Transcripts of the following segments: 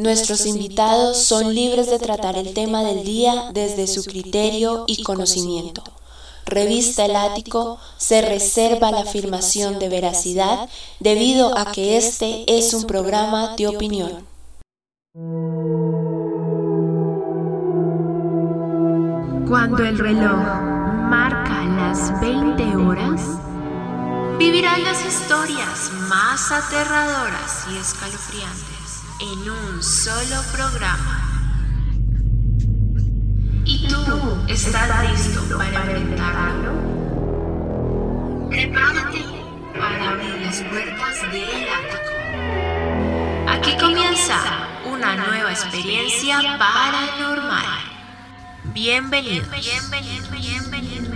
Nuestros invitados son libres de tratar el tema del día desde su criterio y conocimiento. Revista El Ático se reserva la afirmación de veracidad debido a que este es un programa de opinión. Cuando el reloj marca las 20 horas, vivirán las historias más aterradoras y escalofriantes en un solo programa. ¿Y tú estás listo para enfrentarlo? Prepárate para abrir las puertas del ático. Aquí comienza una nueva experiencia paranormal. Bienvenidos. Bienvenidos. Bienvenidos.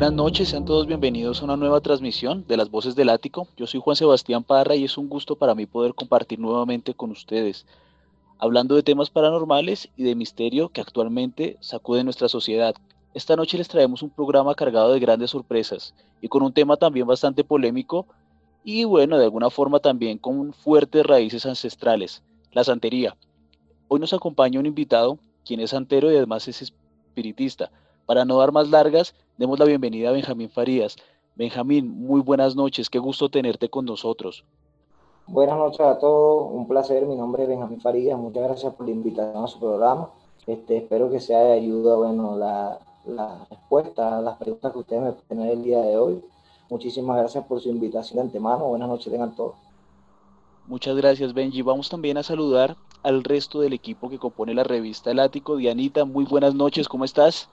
Buenas noches, sean todos bienvenidos a una nueva transmisión de las Voces del Ático. Yo soy Juan Sebastián Parra y es un gusto para mí poder compartir nuevamente con ustedes, hablando de temas paranormales y de misterio que actualmente sacuden nuestra sociedad. Esta noche les traemos un programa cargado de grandes sorpresas y con un tema también bastante polémico y bueno, de alguna forma también con fuertes raíces ancestrales, la santería. Hoy nos acompaña un invitado, quien es santero y además es espiritista. Para no dar más largas, demos la bienvenida a Benjamín Farías. Benjamín, muy buenas noches, qué gusto tenerte con nosotros. Buenas noches a todos, un placer, mi nombre es Benjamín Farías, muchas gracias por la invitación a su programa. Este, espero que sea de ayuda, bueno, la, la respuesta a las preguntas que ustedes me tienen el día de hoy. Muchísimas gracias por su invitación de antemano, buenas noches tengan todos. Muchas gracias, Benji. Vamos también a saludar al resto del equipo que compone la revista El Ático. Dianita, muy buenas noches, ¿cómo estás?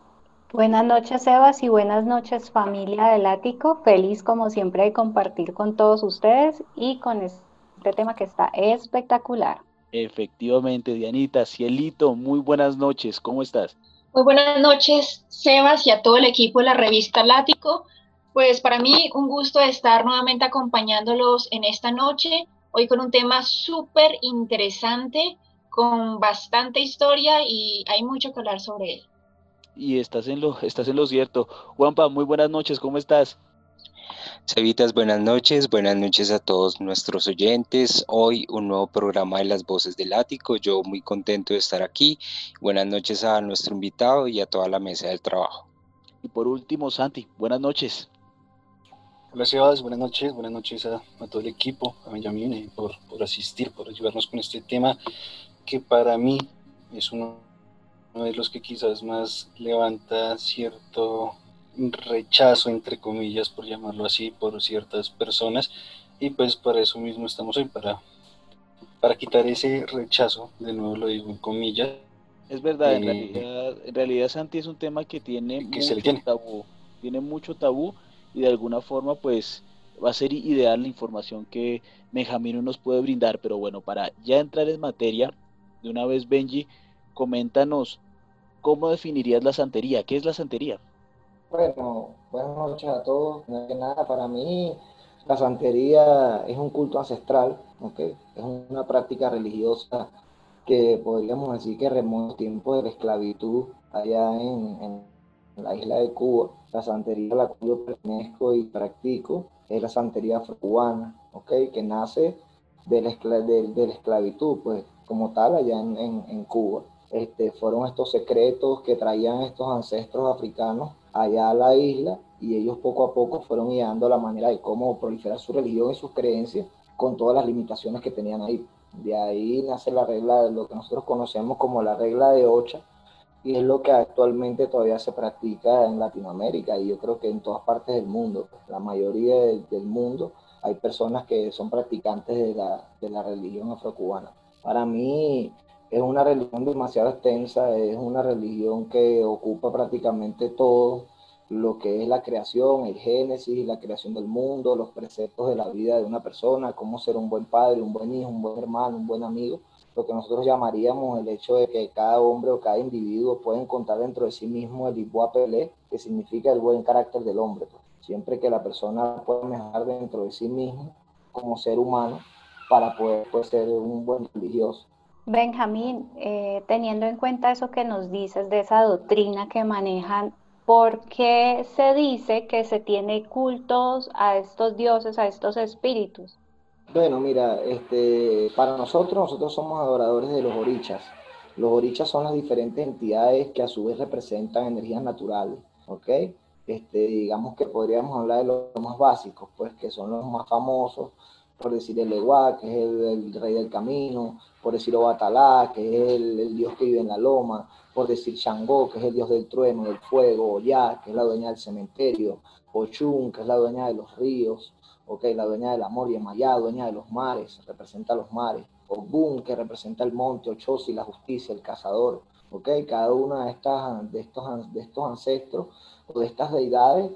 Buenas noches, Sebas, y buenas noches, familia del Ático. Feliz, como siempre, de compartir con todos ustedes y con este tema que está espectacular. Efectivamente, Dianita, Cielito, muy buenas noches, ¿cómo estás? Muy buenas noches, Sebas, y a todo el equipo de la revista Lático. Pues para mí un gusto estar nuevamente acompañándolos en esta noche, hoy con un tema súper interesante, con bastante historia y hay mucho que hablar sobre él y estás en lo, estás en lo cierto. Juanpa, muy buenas noches, ¿cómo estás? Sabitas, buenas noches, buenas noches a todos nuestros oyentes. Hoy un nuevo programa de las voces del ático. Yo muy contento de estar aquí. Buenas noches a nuestro invitado y a toda la mesa del trabajo. Y por último, Santi, buenas noches. Hola Sebas, buenas noches, buenas noches a, todo el equipo, a Benjamín eh, por, por asistir, por ayudarnos con este tema que para mí es uno uno de los que quizás más levanta cierto rechazo, entre comillas, por llamarlo así, por ciertas personas. Y pues para eso mismo estamos hoy, para, para quitar ese rechazo, de nuevo lo digo en comillas. Es verdad, en, eh, realidad, en realidad Santi es un tema que tiene mucho tabú, tiene mucho tabú y de alguna forma pues va a ser ideal la información que Benjamín nos puede brindar, pero bueno, para ya entrar en materia, de una vez Benji, coméntanos ¿cómo definirías la santería? ¿Qué es la santería? Bueno, buenas noches a todos. No nada, para mí la santería es un culto ancestral, ¿okay? es una práctica religiosa que podríamos decir que remonta tiempo de la esclavitud allá en, la isla de Cuba. La santería a la cual yo pertenezco y practico es la santería afrocubana, ¿okay? que nace de, la esclavitud, pues como tal allá en Cuba. Este, fueron estos secretos que traían estos ancestros africanos allá a la isla y ellos poco a poco fueron guiando la manera de cómo proliferar su religión y sus creencias con todas las limitaciones que tenían ahí. De ahí nace la regla de lo que nosotros conocemos como la regla de Ocha y es lo que actualmente todavía se practica en Latinoamérica y yo creo que en todas partes del mundo, la mayoría del mundo hay personas que son practicantes de la, de la religión afrocubana. Para mí, es una religión demasiado extensa, es una religión que ocupa prácticamente todo lo que es la creación, el génesis, la creación del mundo, los preceptos de la vida de una persona, cómo ser un buen padre, un buen hijo, un buen hermano, un buen amigo. lo que nosotros llamaríamos el hecho de que cada hombre o cada individuo puede encontrar dentro de sí mismo el Ibuapele, que significa el buen carácter del hombre. Pues. Siempre que la persona pueda mejorar dentro de sí mismo como ser humano para poder pues, ser un buen religioso. Benjamín, eh, teniendo en cuenta eso que nos dices de esa doctrina que manejan, ¿por qué se dice que se tiene cultos a estos dioses, a estos espíritus? Bueno, mira, este, para nosotros, nosotros somos adoradores de los orichas. Los orichas son las diferentes entidades que a su vez representan energías naturales, ¿ok? Este, digamos que podríamos hablar de los más básicos, pues que son los más famosos, por decir el Eguá, que es el, rey del camino, por decir Obatalá, que es el, dios que vive en la loma, por decir Shango, que es el dios del trueno, del fuego, Oya, que es la dueña del cementerio, Ochun, que es la dueña de los ríos, okay, la dueña del amor, y Maya, dueña de los mares, representa los mares, Ogun, que representa el monte, Ochosi, la justicia, el cazador, okay, cada una de, estas, de, estos, de estos ancestros o de estas deidades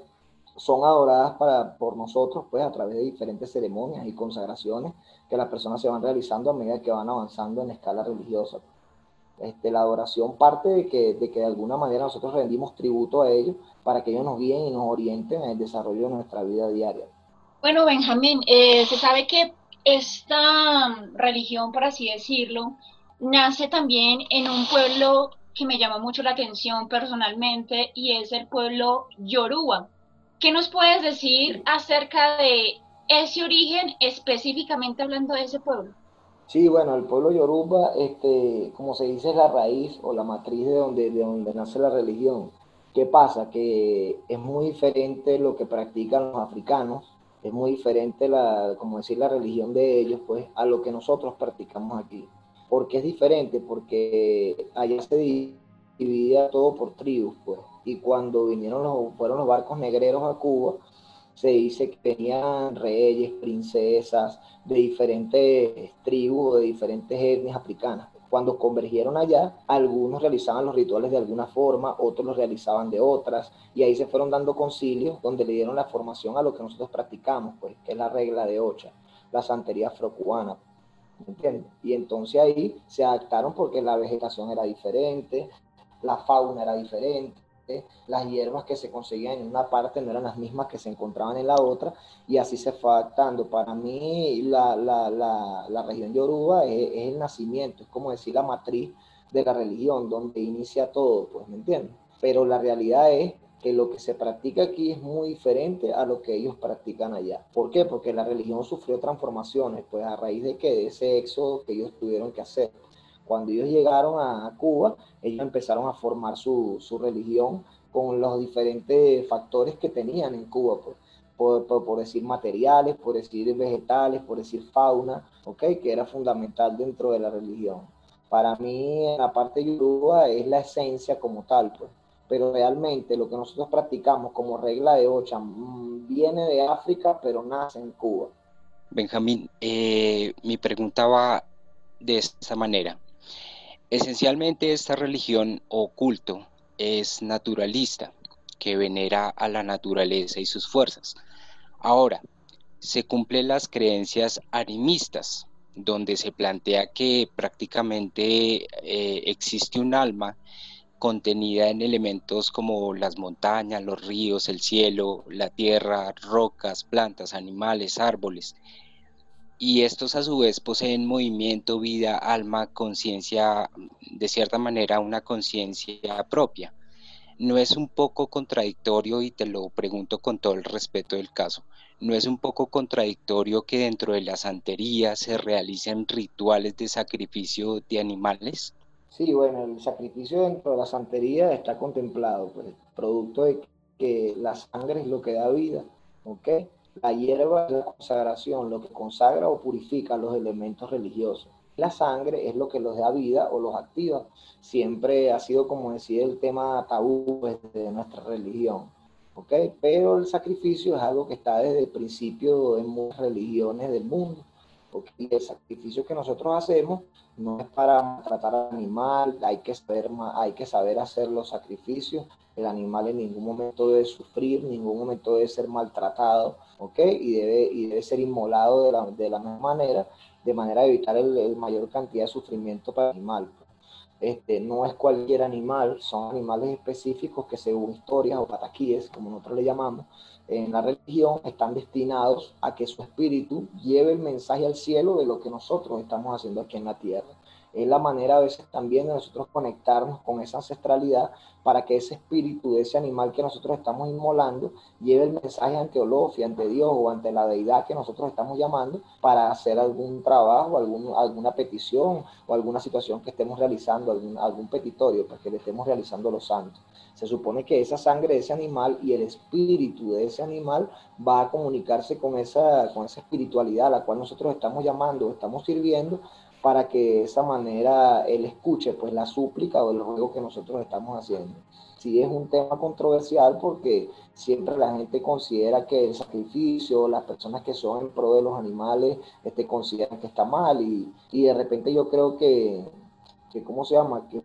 son adoradas para, por nosotros pues a través de diferentes ceremonias y consagraciones que las personas se van realizando a medida que van avanzando en la escala religiosa. Este, la adoración parte de que, de que de alguna manera nosotros rendimos tributo a ellos para que ellos nos guíen y nos orienten en el desarrollo de nuestra vida diaria. Bueno, Benjamín, eh, se sabe que esta religión, por así decirlo, nace también en un pueblo que me llama mucho la atención personalmente y es el pueblo Yoruba. ¿Qué nos puedes decir acerca de ese origen, específicamente hablando de ese pueblo? Sí, bueno, el pueblo Yoruba, este, como se dice, es la raíz o la matriz de donde, de donde nace la religión. ¿Qué pasa? Que es muy diferente lo que practican los africanos, es muy diferente la, como decir, la religión de ellos, pues, a lo que nosotros practicamos aquí. ¿Por qué es diferente? Porque allá se dividía todo por tribus, pues. Y cuando vinieron los, fueron los barcos negreros a Cuba, se dice que tenían reyes, princesas de diferentes tribus, de diferentes etnias africanas. Cuando convergieron allá, algunos realizaban los rituales de alguna forma, otros los realizaban de otras, y ahí se fueron dando concilios donde le dieron la formación a lo que nosotros practicamos, pues, que es la regla de Ocha, la santería afrocubana. ¿entiendes? Y entonces ahí se adaptaron porque la vegetación era diferente, la fauna era diferente, las hierbas que se conseguían en una parte no eran las mismas que se encontraban en la otra, y así se fue adaptando. Para mí, la, la, la, la región Yoruba es, el nacimiento, es como decir la matriz de la religión, donde inicia todo, pues, ¿me entiendes? Pero la realidad es que lo que se practica aquí es muy diferente a lo que ellos practican allá. ¿Por qué? Porque la religión sufrió transformaciones, pues a raíz de que de ese éxodo que ellos tuvieron que hacer. Cuando ellos llegaron a Cuba, ellos empezaron a formar su, su religión con los diferentes factores que tenían en Cuba, pues. Por, decir materiales, por decir vegetales, por decir fauna, ¿ok? Que era fundamental dentro de la religión. Para mí, en la parte yoruba es la esencia como tal, pues pero realmente lo que nosotros practicamos como regla de ocha mm, viene de África, pero nace en Cuba. Benjamín, eh, mi pregunta va de esta manera. Esencialmente esta religión o culto es naturalista, que venera a la naturaleza y sus fuerzas. Ahora, se cumplen las creencias animistas, donde se plantea que prácticamente eh, existe un alma contenida en elementos como las montañas, los ríos, el cielo, la tierra, rocas, plantas, animales, árboles. Y estos a su vez poseen movimiento, vida, alma, conciencia, de cierta manera una conciencia propia. ¿No es un poco contradictorio, y te lo pregunto con todo el respeto del caso, ¿no es un poco contradictorio que dentro de la santería se realicen rituales de sacrificio de animales? Sí, bueno, el sacrificio dentro de la santería está contemplado, pues, producto de que la sangre es lo que da vida, ¿ok? La hierba es la consagración, lo que consagra o purifica los elementos religiosos. La sangre es lo que los da vida o los activa. Siempre ha sido, como decía, el tema tabú pues, de nuestra religión. ¿ok? Pero el sacrificio es algo que está desde el principio en muchas religiones del mundo. ¿okay? El sacrificio que nosotros hacemos no es para tratar al animal, hay que, saber, hay que saber hacer los sacrificios, el animal en ningún momento debe sufrir, en ningún momento debe ser maltratado, ¿ok? Y debe, y debe ser inmolado de la, de misma manera de manera de evitar el, mayor cantidad de sufrimiento para el animal. Este, no es cualquier animal, son animales específicos que según historias o pataquíes, como nosotros le llamamos, en la religión están destinados a que su espíritu lleve el mensaje al cielo de lo que nosotros estamos haciendo aquí en la tierra es la manera a veces también de nosotros conectarnos con esa ancestralidad para que ese espíritu de ese animal que nosotros estamos inmolando lleve el mensaje ante Olofi, ante Dios o ante la deidad que nosotros estamos llamando para hacer algún trabajo, algún, alguna petición o alguna situación que estemos realizando, algún, algún petitorio, para pues, que le estemos realizando los santos. Se supone que esa sangre de ese animal y el espíritu de ese animal va a comunicarse con esa, con esa espiritualidad a la cual nosotros estamos llamando, estamos sirviendo para que de esa manera él escuche pues la súplica o el ruego que nosotros estamos haciendo. Sí es un tema controversial porque siempre la gente considera que el sacrificio, las personas que son en pro de los animales, este, consideran que está mal y, y de repente yo creo que, que, ¿cómo se llama? Que es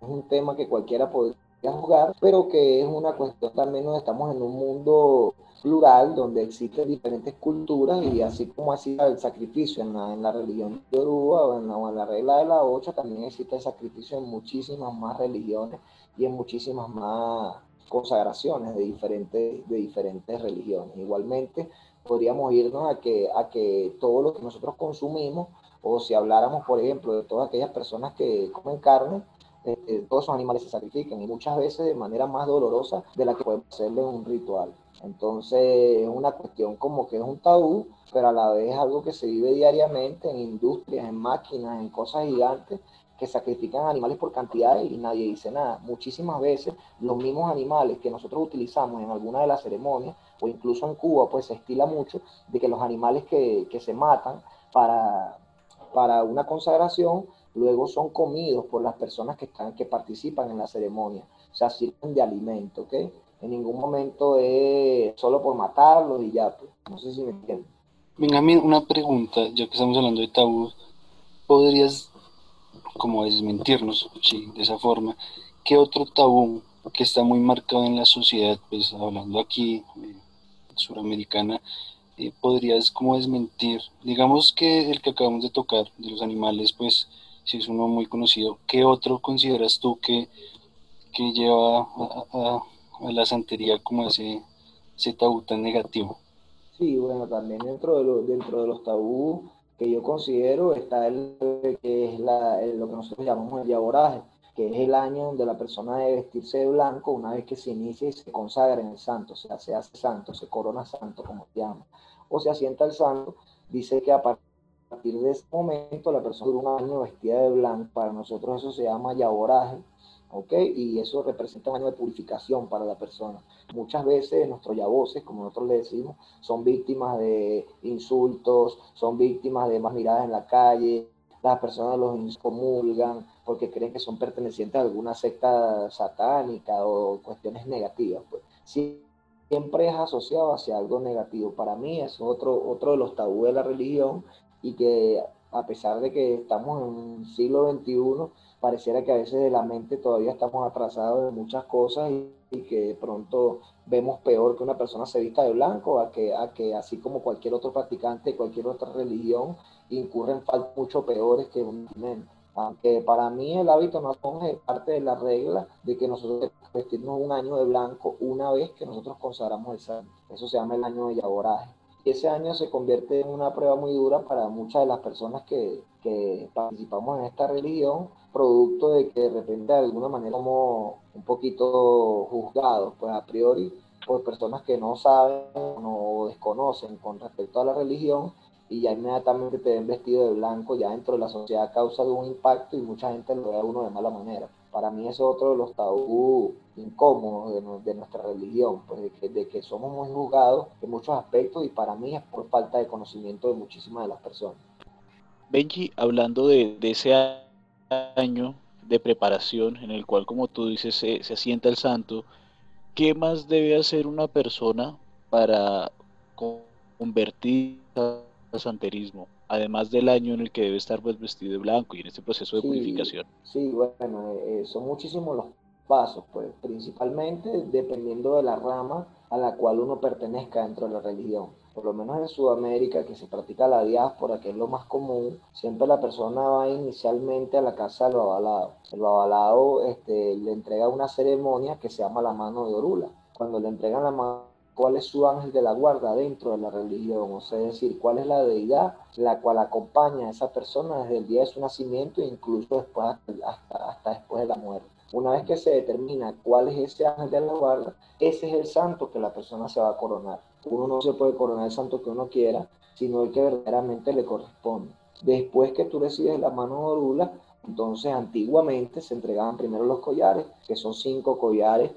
un tema que cualquiera podría juzgar, pero que es una cuestión también donde estamos en un mundo plural donde existen diferentes culturas y así como hacía el sacrificio en la, religión yoruba o en, la, en la regla de la ocho, también existe el sacrificio en muchísimas más religiones y en muchísimas más consagraciones de diferentes, de diferentes religiones. Igualmente, podríamos irnos a que, a que todo lo que nosotros consumimos, o si habláramos, por ejemplo, de todas aquellas personas que comen carne, eh, todos esos animales se sacrifican y muchas veces de manera más dolorosa de la que podemos hacerle un ritual. Entonces es una cuestión como que es un tabú, pero a la vez es algo que se vive diariamente en industrias, en máquinas, en cosas gigantes que sacrifican animales por cantidades y nadie dice nada. Muchísimas veces los mismos animales que nosotros utilizamos en alguna de las ceremonias o incluso en Cuba, pues se estila mucho de que los animales que, que se matan para, para una consagración luego son comidos por las personas que, están, que participan en la ceremonia, o sea, sirven de alimento, ¿ok? En ningún momento es solo por matarlos y ya, pues. no sé si me entienden. Benjamín, una pregunta, ya que estamos hablando de tabú, ¿podrías como desmentirnos, sí, de esa forma, qué otro tabú que está muy marcado en la sociedad, pues hablando aquí, eh, suramericana, eh, podrías como desmentir, digamos que el que acabamos de tocar, de los animales, pues si es uno muy conocido, ¿qué otro consideras tú que, que lleva a, la santería como ese, tabú tan negativo? Sí, bueno, también dentro de, lo, dentro de los tabú que yo considero está el que es la, lo que nosotros llamamos el yaboraje, que es el año donde la persona debe vestirse de blanco una vez que se inicia y se consagra en el santo, o sea, se hace santo, se corona santo, como se llama, o se asienta el santo, dice que a partir a partir de ese momento la persona dura un año vestida de blanco, para nosotros eso se llama yaboraje, ¿ok? Y eso representa un año de purificación para la persona. Muchas veces nuestros yaboces, como nosotros le decimos, son víctimas de insultos, son víctimas de más miradas en la calle, las personas los comulgan porque creen que son pertenecientes a alguna secta satánica o cuestiones negativas. Pues. Siempre es asociado hacia algo negativo. Para mí es otro, otro de los tabúes de la religión y que a pesar de que estamos en el siglo XXI, pareciera que a veces de la mente todavía estamos atrasados en muchas cosas y, que de pronto vemos peor que una persona se vista de blanco, a que, a que así como cualquier otro practicante de cualquier otra religión, incurren faltas mucho peores que un Aunque para mí el hábito no es parte de la regla de que nosotros vestirnos un año de blanco una vez que nosotros consagramos el santo. Eso se llama el año de yaboraje ese año se convierte en una prueba muy dura para muchas de las personas que, participamos en esta religión, producto de que de repente de alguna manera somos un poquito juzgados, pues a priori, por personas que no saben o desconocen con respecto a la religión y ya inmediatamente te ven vestido de blanco ya dentro de la sociedad causa de un impacto y mucha gente lo ve a uno de mala manera. Para mí es otro de los tabú incómodos de, nuestra religión, pues de que, somos muy juzgados en muchos aspectos y para mí es por falta de conocimiento de muchísimas de las personas. Benji, hablando de, ese año de preparación en el cual, como tú dices, se, se asienta el santo, ¿qué más debe hacer una persona para convertir santerismo? además del año en el que debe estar pues, vestido de blanco y en este proceso de purificación. Sí, bueno, eh, son muchísimos los pasos, pues principalmente dependiendo de la rama a la cual uno pertenezca dentro de la religión. por lo menos en Sudamérica, que se practica la diáspora, que es lo más común, siempre la persona va inicialmente a la casa del babalado. El babalado este, le entrega una ceremonia que se llama la mano de Orula. Cuando le entregan la mano cuál es su ángel de la guarda dentro de la religión, o sea, es decir, cuál es la deidad la cual acompaña a esa persona desde el día de su nacimiento e incluso después hasta, después de la muerte. Una vez que se determina cuál es ese ángel de la guarda, ese es el santo que la persona se va a coronar. Uno no se puede coronar el santo que uno quiera, sino el que verdaderamente le corresponde. Después que tú recibes la mano de Orula, entonces, antiguamente se entregaban primero los collares, que son cinco collares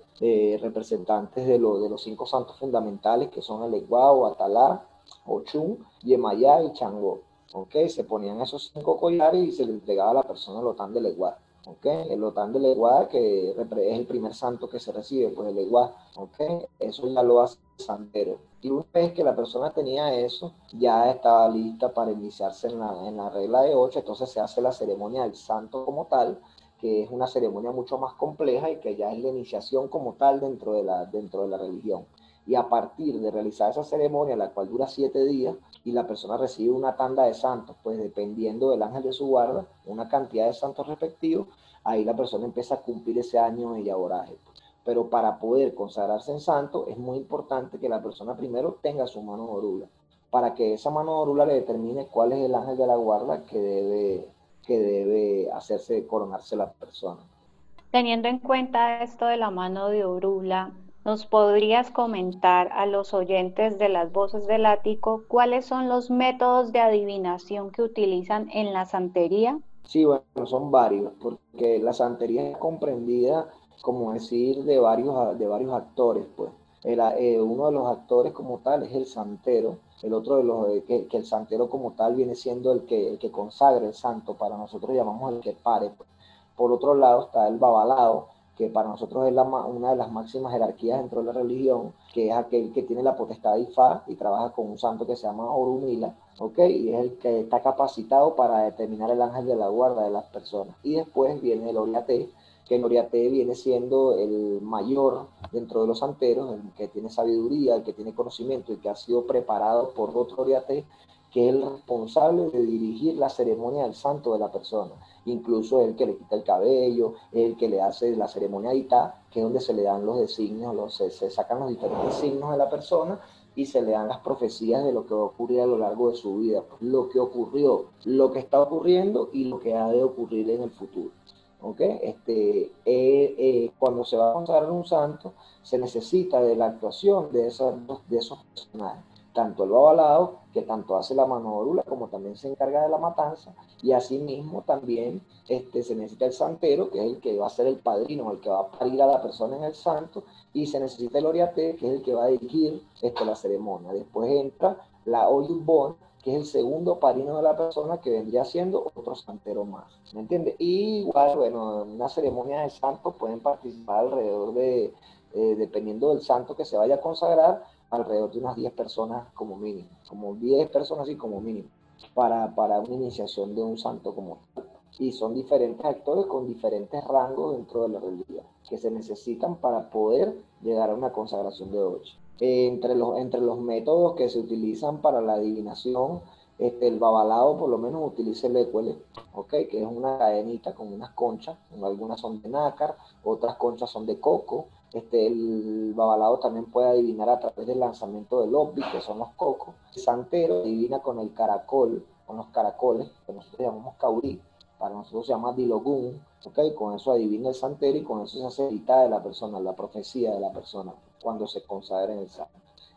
representantes de, de, los cinco santos fundamentales, que son el Eguao, Atalá, Ochun, Yemayá y Changó. ¿okay? Se ponían esos cinco collares y se le entregaba a la persona el otán del Eguá. ¿Okay? El otán del Eguá, que es el primer santo que se recibe, pues el Eguá. ¿okay? Eso ya lo hace santero. Y una vez que la persona tenía eso, ya estaba lista para iniciarse en la, en la regla de ocho, entonces se hace la ceremonia del santo como tal, que es una ceremonia mucho más compleja y que ya es la iniciación como tal dentro de la, dentro de la religión. Y a partir de realizar esa ceremonia, la cual dura siete días, y la persona recibe una tanda de santos, pues dependiendo del ángel de su guarda, una cantidad de santos respectivos, ahí la persona empieza a cumplir ese año de yaboraje. Pues pero para poder consagrarse en santo es muy importante que la persona primero tenga su mano orula, para que esa mano orula le determine cuál es el ángel de la guarda que debe, que debe hacerse coronarse la persona. Teniendo en cuenta esto de la mano de orula, ¿nos podrías comentar a los oyentes de las voces del ático cuáles son los métodos de adivinación que utilizan en la santería? Sí, bueno, son varios, porque la santería es comprendida como decir, de varios, de varios actores, pues. Eh, uno de los actores como tal es el santero, el otro de los, eh, que, el santero como tal viene siendo el que, el que consagra el santo, para nosotros llamamos el que pare. Pues. Por otro lado está el babalado, que para nosotros es una de las máximas jerarquías dentro de la religión, que es aquel que tiene la potestad de Ifá y trabaja con un santo que se llama Orumila, ¿ok? Y es el que está capacitado para determinar el ángel de la guarda de las personas. Y después viene el Oriate, que Noriate viene siendo el mayor dentro de los santeros, el que tiene sabiduría, el que tiene conocimiento y que ha sido preparado por otro Oriate, que es el responsable de dirigir la ceremonia del santo de la persona. Incluso el que le quita el cabello, el que le hace la ceremonia que es donde se le dan los designios, los, se, sacan los diferentes signos de la persona y se le dan las profecías de lo que va a ocurrir a lo largo de su vida, lo que ocurrió, lo que está ocurriendo y lo que ha de ocurrir en el futuro. Este, eh, eh, cuando se va a consagrar un santo, se necesita de la actuación de, de esos personajes, tanto el babalado, que tanto hace la orula, como también se encarga de la matanza, y asimismo también este, se necesita el santero, que es el que va a ser el padrino, el que va a parir a la persona en el santo, y se necesita el oriate, que es el que va a dirigir este, la ceremonia. Después entra la oyubón, que es el segundo padrino de la persona que vendría siendo otro santero más. ¿Me entiendes? Y igual, bueno, en una ceremonia de santos pueden participar alrededor de, eh, dependiendo del santo que se vaya a consagrar, alrededor de unas 10 personas como mínimo, como 10 personas y como mínimo, para, para una iniciación de un santo como tal. Y son diferentes actores con diferentes rangos dentro de la religión que se necesitan para poder llegar a una consagración de 8 entre, los, entre los métodos que se utilizan para la adivinación, este, el babalado por lo menos utiliza el ecuele, ¿okay? que es una cadenita con unas conchas, algunas son de nácar, otras conchas son de coco. Este, el babalado también puede adivinar a través del lanzamiento del obbi, que son los cocos. El santero adivina con el caracol, con los caracoles, que nosotros llamamos caurí, para nosotros se llama dilogún, ¿okay? con eso adivina el santero y con eso se hace de la persona, la profecía de la persona cuando se consagra en el santo.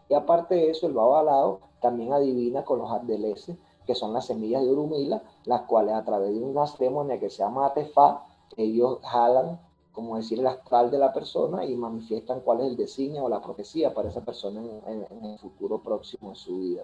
Y aparte de eso, el babalado también adivina con los ardeleses, que son las semillas de urumila, las cuales a través de una ceremonia que se llama atefá, ellos jalan, como decir, el astral de la persona y manifiestan cuál es el designio o la profecía para esa persona en, el futuro próximo de su vida.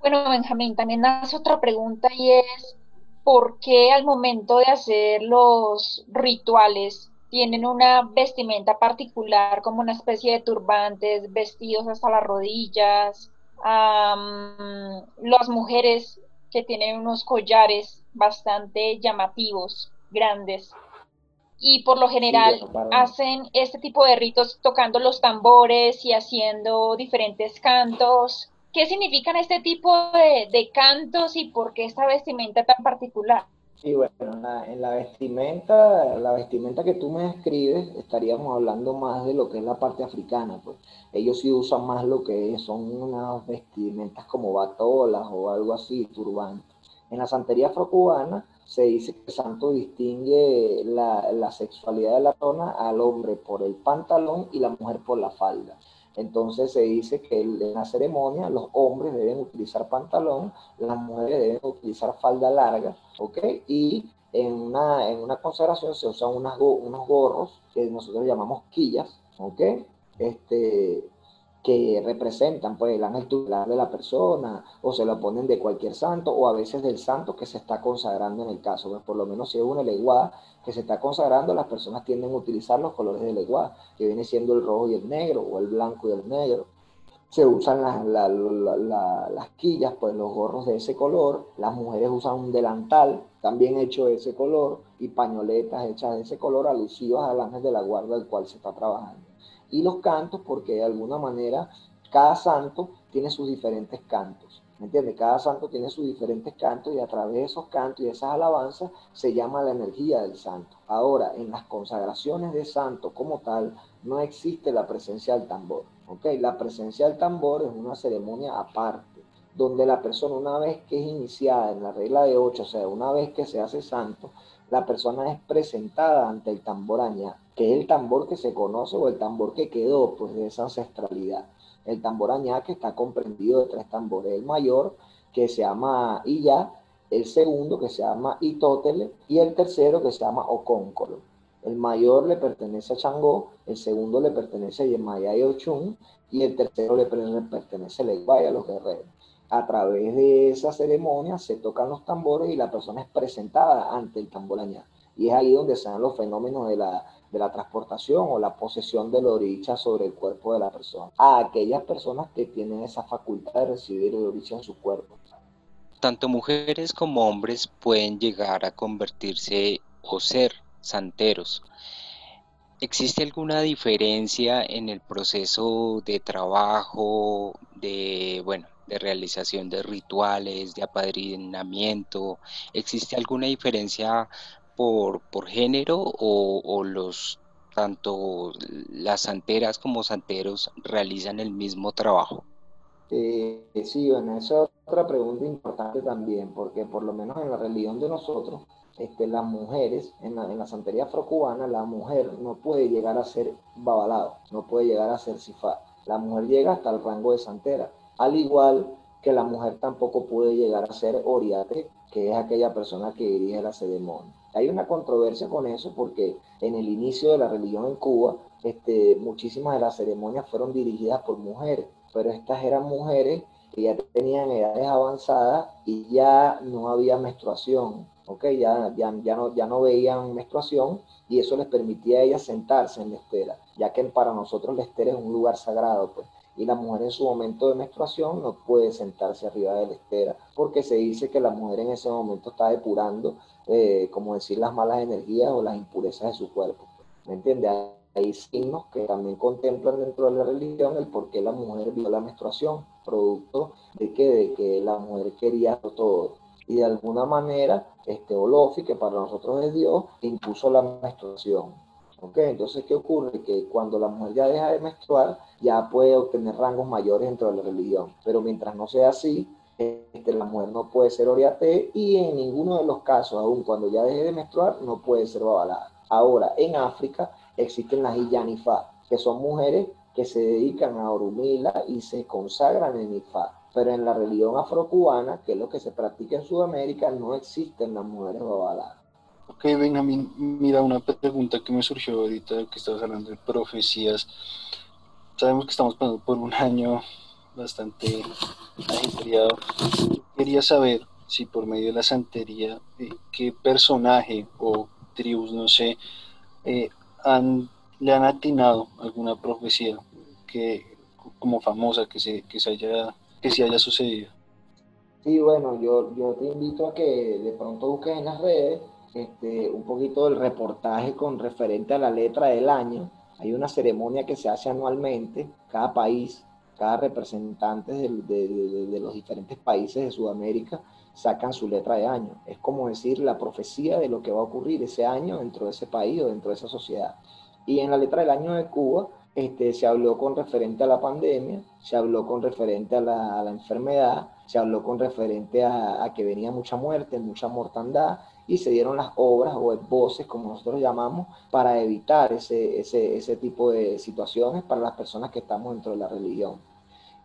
Bueno, Benjamín, también hace otra pregunta y es, ¿por qué al momento de hacer los rituales tienen una vestimenta particular, como una especie de turbantes, vestidos hasta las rodillas. las mujeres que tienen unos collares bastante llamativos, grandes. Y por lo general hacen este tipo de ritos tocando los tambores y haciendo diferentes cantos. ¿qué significan este tipo de, cantos y por qué esta vestimenta tan particular? Sí, bueno, en la, vestimenta, la vestimenta que tú me describes, estaríamos hablando más de lo que es la parte africana, pues. Ellos sí usan más lo que son unas vestimentas como batolas o algo así, turbantes. En la santería afrocubana se dice que santo distingue la, la sexualidad de la persona al hombre por el pantalón y la mujer por la falda. Entonces se dice que en la ceremonia los hombres deben utilizar pantalón, las mujeres deben utilizar falda larga, ¿ok? Y en una, en una consagración se usan unos gorros que nosotros llamamos quillas, ¿ok? Este, que representan pues el ángel tutelar de la persona o se lo ponen de cualquier santo o a veces del santo que se está consagrando en el caso, pues por lo menos si es una leguá que se está consagrando, las personas tienden a utilizar los colores de leguá, que viene siendo el rojo y el negro o el blanco y el negro. Se usan las, las quillas, pues los gorros de ese color, las mujeres usan un delantal también hecho de ese color y pañoletas hechas de ese color alusivas al ángel de la guarda del cual se está trabajando y los cantos, porque de alguna manera cada santo tiene sus diferentes cantos. ¿Me entiendes? Cada santo tiene sus diferentes cantos y a través de esos cantos y esas alabanzas se llama la energía del santo. Ahora, en las consagraciones de santo como tal, no existe la presencia del tambor. ¿ok? La presencia del tambor es una ceremonia aparte, donde la persona una vez que es iniciada en la regla de ocho, o sea, una vez que se hace santo, la persona es presentada ante el tambor añá, que es el tambor que se conoce o el tambor que quedó pues, de esa ancestralidad. El tambor añá que está comprendido de tres tambores, el mayor que se llama Iyá, el segundo que se llama Itótele y el tercero que se llama Ocóncolo. El mayor le pertenece a Changó, el segundo le pertenece a Yemaya y Ochun y el tercero le pertenece a Leguay, a los guerreros a través de esa ceremonia se tocan los tambores y la persona es presentada ante el tamborañá. Y es ahí donde se dan los fenómenos de la, de la transportación o la posesión del oricha sobre el cuerpo de la persona. A aquellas personas que tienen esa facultad de recibir el oricha en su cuerpo. Tanto mujeres como hombres pueden llegar a convertirse o ser santeros. ¿Existe alguna diferencia en el proceso de trabajo, de, bueno, de realización de rituales, de apadrinamiento? ¿Existe alguna diferencia por, género o, los tanto las santeras como santeros realizan el mismo trabajo? Eh, sí, bueno, esa es otra pregunta importante también, porque por lo menos en la religión de nosotros, este, las mujeres, en la, en la santería afrocubana, la mujer no puede llegar a ser babalado, no puede llegar a ser sifá. La mujer llega hasta el rango de santera al igual que la mujer tampoco puede llegar a ser oriate, que es aquella persona que dirige la ceremonia. Hay una controversia con eso porque en el inicio de la religión en Cuba, este, muchísimas de las ceremonias fueron dirigidas por mujeres, pero estas eran mujeres que ya tenían edades avanzadas y ya no había menstruación, ¿ok? Ya, ya, ya, no, ya no veían menstruación y eso les permitía a ellas sentarse en la estera, ya que para nosotros la estera es un lugar sagrado, pues y la mujer en su momento de menstruación no puede sentarse arriba de la estera porque se dice que la mujer en ese momento está depurando, eh, como decir, las malas energías o las impurezas de su cuerpo. ¿Me entiende? Hay signos que también contemplan dentro de la religión el por qué la mujer vio la menstruación, producto de que, de que la mujer quería todo. Y de alguna manera, este Olofi, que para nosotros es Dios, impuso la menstruación ¿Ok? Entonces, ¿qué ocurre? Que cuando la mujer ya deja de menstruar, ya puede obtener rangos mayores dentro de la religión. Pero mientras no sea así, la mujer no puede ser oriate y en ninguno de los casos, aun cuando ya deje de menstruar, no puede ser babalada. Ahora, en África existen las Iyanifa, que son mujeres que se dedican a Orumila y se consagran en Ifá. Pero en la religión afrocubana, que es lo que se practica en Sudamérica, no existen las mujeres babaladas. Ok, Benjamín, mira una pregunta que me surgió ahorita que estabas hablando de profecías. Sabemos que estamos pasando por un año bastante ajetreado. Quería saber si por medio de la santería, eh, qué personaje o tribus, no sé, eh, han, le han atinado alguna profecía que como famosa que se, que se haya que se haya sucedido. Sí, bueno, yo, yo te invito a que de pronto busques en las redes este, un poquito del reportaje con referente a la letra del año. Hay una ceremonia que se hace anualmente, cada país cada representante de, los diferentes países de Sudamérica sacan su letra de año. Es como decir la profecía de lo que va a ocurrir ese año dentro de ese país o dentro de esa sociedad. Y en la letra del año de Cuba este, se habló con referente a la pandemia, se habló con referente a la, enfermedad, se habló con referente a, que venía mucha muerte, mucha mortandad, y se dieron las obras o voces, como nosotros llamamos, para evitar ese, ese tipo de situaciones para las personas que estamos dentro de la religión.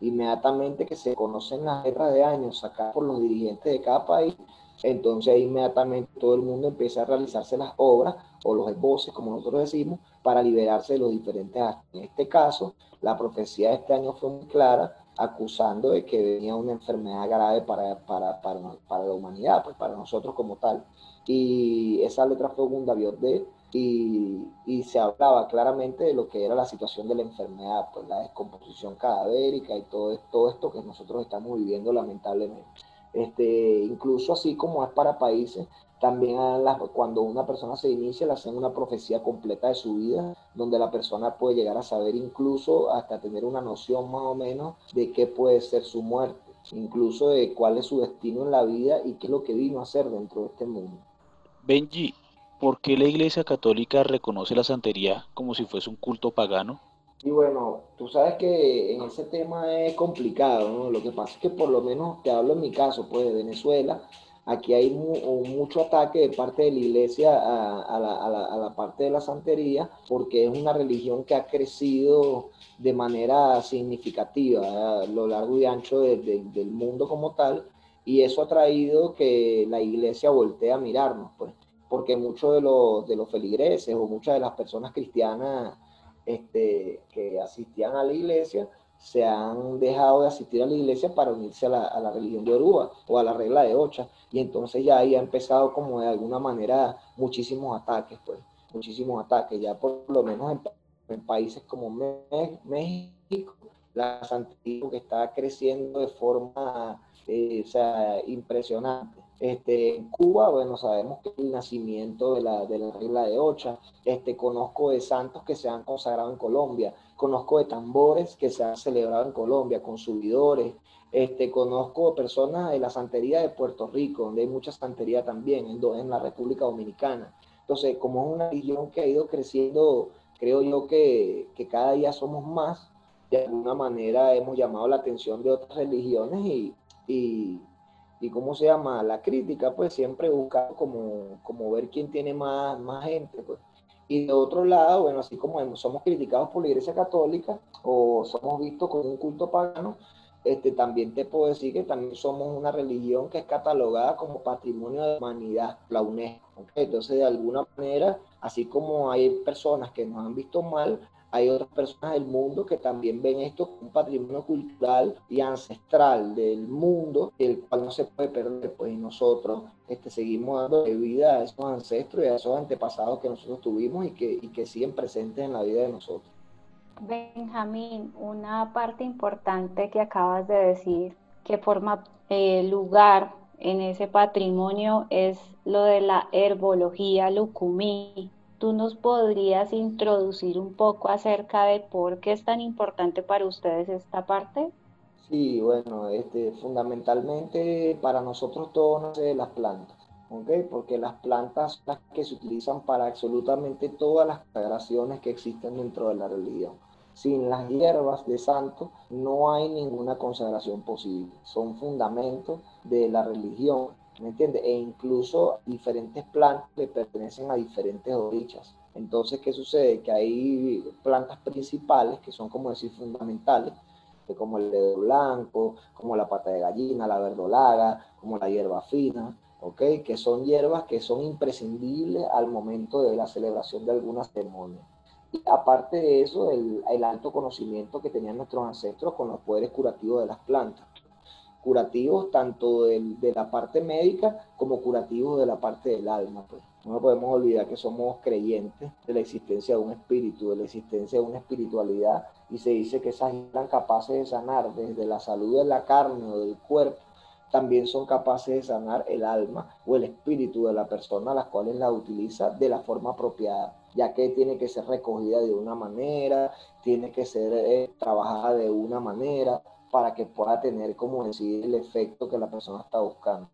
Inmediatamente que se conocen las letras de años sacadas por los dirigentes de cada país, entonces inmediatamente todo el mundo empieza a realizarse las obras o los esboces, como nosotros decimos, para liberarse de los diferentes actos. En este caso, la profecía de este año fue muy clara, acusando de que venía una enfermedad grave para, para, para, para la humanidad, pues para nosotros como tal. Y esa letra fue un de y, se hablaba claramente de lo que era la situación de la enfermedad, pues la descomposición cadavérica y todo, todo esto que nosotros estamos viviendo lamentablemente. Este, incluso así como es para países, también cuando una persona se inicia, le hacen una profecía completa de su vida, donde la persona puede llegar a saber incluso hasta tener una noción más o menos de qué puede ser su muerte, incluso de cuál es su destino en la vida y qué es lo que vino a hacer dentro de este mundo. Benji, ¿por qué la Iglesia Católica reconoce la santería como si fuese un culto pagano? Y bueno, tú sabes que en ese tema es complicado, ¿no? Lo que pasa es que por lo menos te hablo en mi caso, pues de Venezuela, aquí hay mucho ataque de parte de la iglesia a, la, parte de la santería, porque es una religión que ha crecido de manera significativa a lo largo y ancho del mundo como tal, y eso ha traído que la iglesia voltee a mirarnos, pues, porque muchos de los, de los feligreses o muchas de las personas cristianas este, que asistían a la iglesia se han dejado de asistir a la iglesia para unirse a la, religión de Oruba o a la regla de Ocha. Y entonces ya ahí ha empezado como de alguna manera muchísimos ataques, pues, muchísimos ataques. Ya por lo menos en, países como México, la santería que está creciendo de forma eh, impresionante. Este, en Cuba, bueno, sabemos que el nacimiento de la, de la regla de Ocha. Este, conozco de santos que se han consagrado en Colombia. Conozco de tambores que se han celebrado en Colombia, con subidores. Este, conozco personas de la santería de Puerto Rico, donde hay mucha santería también, en, en la República Dominicana. Entonces, como es una religión que ha ido creciendo, creo yo que, que cada día somos más, de alguna manera hemos llamado la atención de otras religiones y, y y cómo se llama la crítica, pues siempre buscar como, como ver quién tiene más, más gente. Pues. Y de otro lado, bueno, así como somos criticados por la Iglesia Católica o somos vistos como un culto pagano, este, también te puedo decir que también somos una religión que es catalogada como patrimonio de humanidad, la UNESCO. Entonces, de alguna manera, así como hay personas que nos han visto mal, hay otras personas del mundo que también ven esto como un patrimonio cultural y ancestral del mundo, el cual no se puede perder, pues y nosotros este, seguimos dando vida a esos ancestros y a esos antepasados que nosotros tuvimos y que, y que siguen presentes en la vida de nosotros. Benjamín, una parte importante que acabas de decir que forma eh, lugar en ese patrimonio es lo de la herbología lucumí. ¿Tú nos podrías introducir un poco acerca de por qué es tan importante para ustedes esta parte? Sí, bueno, este, fundamentalmente para nosotros todo nace de las plantas, ¿ok? Porque las plantas son las que se utilizan para absolutamente todas las sagraciones que existen dentro de la religión. Sin las hierbas de santo no hay ninguna consagración posible. Son fundamentos de la religión ¿me entiendes? E incluso diferentes plantas le pertenecen a diferentes orichas. Entonces, ¿qué sucede? Que hay plantas principales que son, como decir, fundamentales, como el dedo blanco, como la pata de gallina, la verdolaga, como la hierba fina, ¿ok? Que son hierbas que son imprescindibles al momento de la celebración de alguna ceremonia. Y aparte de eso, el, el alto conocimiento que tenían nuestros ancestros con los poderes curativos de las plantas curativos tanto de la parte médica como curativos de la parte del alma. Pues. No podemos olvidar que somos creyentes de la existencia de un espíritu, de la existencia de una espiritualidad, y se dice que esas eran capaces de sanar desde la salud de la carne o del cuerpo, también son capaces de sanar el alma o el espíritu de la persona a las cuales la utiliza de la forma apropiada. ya que tiene que ser recogida de una manera, tiene que ser eh, trabajada de una manera para que pueda tener, como decir, el efecto que la persona está buscando.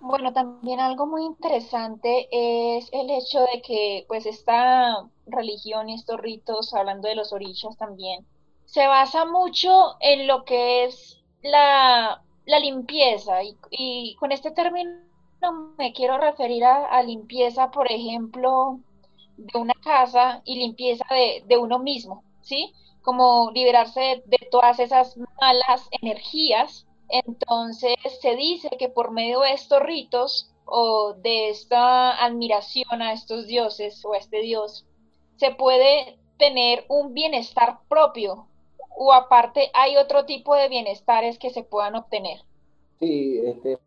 Bueno, también algo muy interesante es el hecho de que pues esta religión y estos ritos, hablando de los orillas también, se basa mucho en lo que es la, limpieza y, con este término me quiero referir a, limpieza, por ejemplo, de una casa y limpieza de uno mismo, ¿sí? Como liberarse de, todas esas malas energías entonces se dice que por medio de estos ritos o de esta admiración a estos dioses o a este dios, se puede tener un bienestar propio o aparte hay otro tipo de bienestares que se puedan obtener. Sí, este,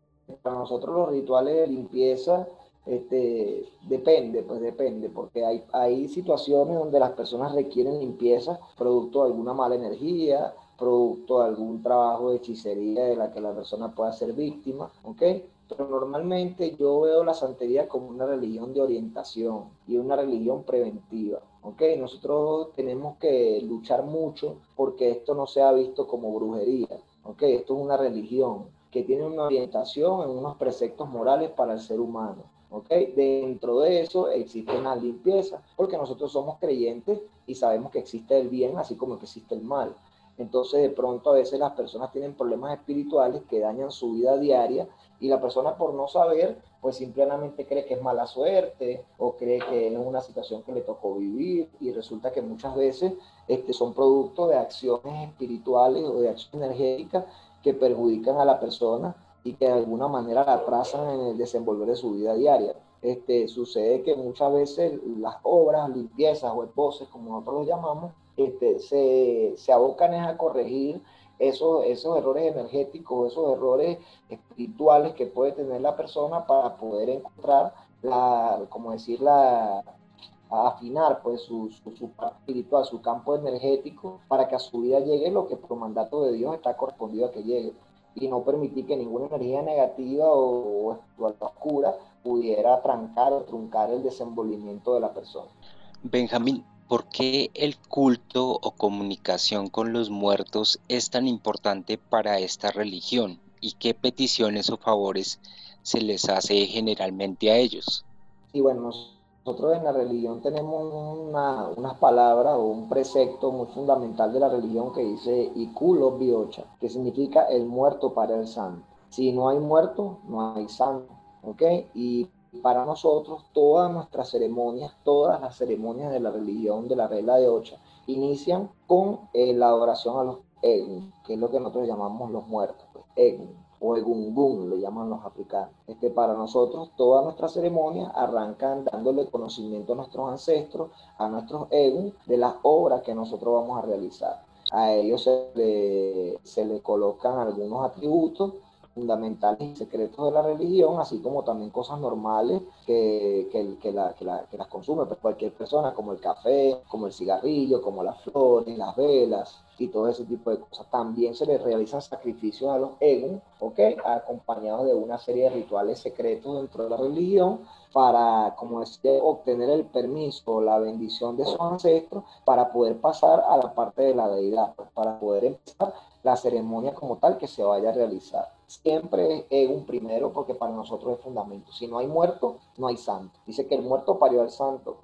para nosotros los rituales de limpieza este, depende, pues depende, porque hay, hay situaciones donde las personas requieren limpieza producto de alguna mala energía, producto de algún trabajo de hechicería de la que la persona pueda ser víctima, ¿ok? Pero normalmente yo veo la santería como una religión de orientación y una religión preventiva, ¿ok? Nosotros tenemos que luchar mucho porque esto no sea visto como brujería, ¿ok? Esto es una religión que tiene una orientación en unos preceptos morales para el ser humano. ¿Ok? Dentro de eso existe una limpieza, porque nosotros somos creyentes y sabemos que existe el bien así como que existe el mal. Entonces de pronto a veces las personas tienen problemas espirituales que dañan su vida diaria y la persona por no saber, pues simplemente cree que es mala suerte o cree que es una situación que le tocó vivir y resulta que muchas veces este, son producto de acciones espirituales o de acciones energéticas que perjudican a la persona y que de alguna manera la atrasan en el desenvolver de su vida diaria. Este, sucede que muchas veces las obras, limpiezas o esposos, como nosotros los llamamos, este, se, se abocan a corregir esos, esos errores energéticos, esos errores espirituales que puede tener la persona para poder encontrar la, como decir, la, afinar pues su, su, su, espiritual, su campo energético, para que a su vida llegue lo que por mandato de Dios está correspondido a que llegue y no permitir que ninguna energía negativa o, o oscura pudiera trancar o truncar el desenvolvimiento de la persona. Benjamín, ¿Por qué el culto o comunicación con los muertos es tan importante para esta religión y qué peticiones o favores se les hace generalmente a ellos? Sí, bueno, nosotros en la religión tenemos una, unas palabras o un precepto muy fundamental de la religión que dice Ikulo Biocha, que significa el muerto para el santo. Si no hay muerto, no hay santo. ¿ok? Y para nosotros todas nuestras ceremonias, todas las ceremonias de la religión de la regla de ocho, inician con eh, la adoración a los Egun, que es lo que nosotros llamamos los muertos, pues, o Egungun, le llaman los africanos. Este, para nosotros todas nuestras ceremonias arrancan dándole conocimiento a nuestros ancestros, a nuestros Egun, de las obras que nosotros vamos a realizar. A ellos se le, se le colocan algunos atributos fundamentales y secretos de la religión, así como también cosas normales que, que, que, la, que, las consume pues, cualquier persona, como el café, como el cigarrillo, como las flores, las velas y todo ese tipo de cosas. También se les realizan sacrificios a los egos, ¿ok? Acompañados de una serie de rituales secretos dentro de la religión para, como decía, obtener el permiso, la bendición de sus ancestros para poder pasar a la parte de la deidad, para poder empezar la ceremonia como tal que se vaya a realizar. Siempre es un primero porque para nosotros es fundamento. Si no hay muerto, no hay santo. Dice que el muerto parió al santo.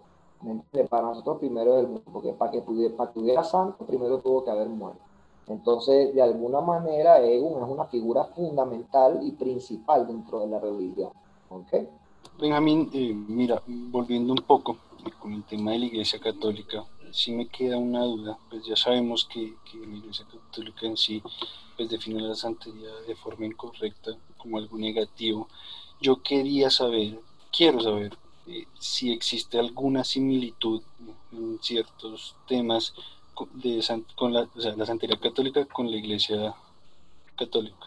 Para nosotros primero es el muerto, porque para que, pudiera, para que hubiera santo, primero tuvo que haber muerto. Entonces, de alguna manera, Egun es una figura fundamental y principal dentro de la religión. ¿Ok? Benjamín, eh, mira, volviendo un poco con el tema de la Iglesia Católica, sí me queda una duda, pues ya sabemos que, que la Iglesia Católica en sí pues define la santería de forma incorrecta como algo negativo. Yo quería saber, quiero saber, eh, si existe alguna similitud en ciertos temas de, con la, o sea, la santería católica con la Iglesia Católica.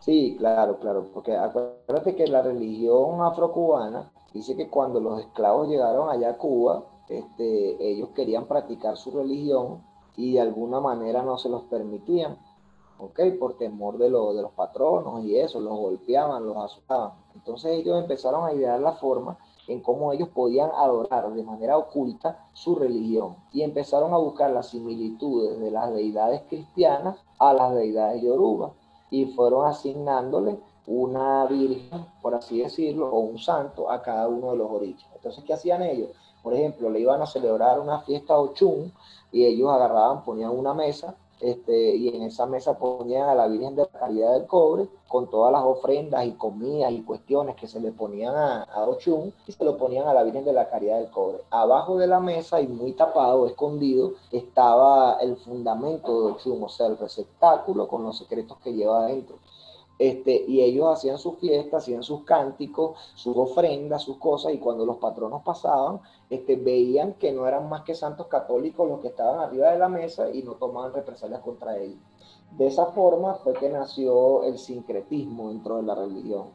Sí, claro, claro, porque acuérdate que la religión afrocubana dice que cuando los esclavos llegaron allá a Cuba, este, ellos querían practicar su religión y de alguna manera no se los permitían, ¿ok? Por temor de, lo, de los patronos y eso, los golpeaban, los asustaban. Entonces ellos empezaron a idear la forma en cómo ellos podían adorar de manera oculta su religión y empezaron a buscar las similitudes de las deidades cristianas a las deidades yoruba y fueron asignándole una virgen, por así decirlo, o un santo a cada uno de los orígenes. Entonces, ¿qué hacían ellos? Por ejemplo, le iban a celebrar una fiesta Ochun y ellos agarraban, ponían una mesa este, y en esa mesa ponían a la Virgen de la Caridad del Cobre con todas las ofrendas y comidas y cuestiones que se le ponían a, a Ochun y se lo ponían a la Virgen de la Caridad del Cobre. Abajo de la mesa y muy tapado, escondido, estaba el fundamento de Ochun, o sea, el receptáculo con los secretos que lleva adentro. Este, y ellos hacían sus fiestas, hacían sus cánticos, sus ofrendas, sus cosas, y cuando los patronos pasaban, este, veían que no eran más que santos católicos los que estaban arriba de la mesa y no tomaban represalias contra ellos. De esa forma fue que nació el sincretismo dentro de la religión.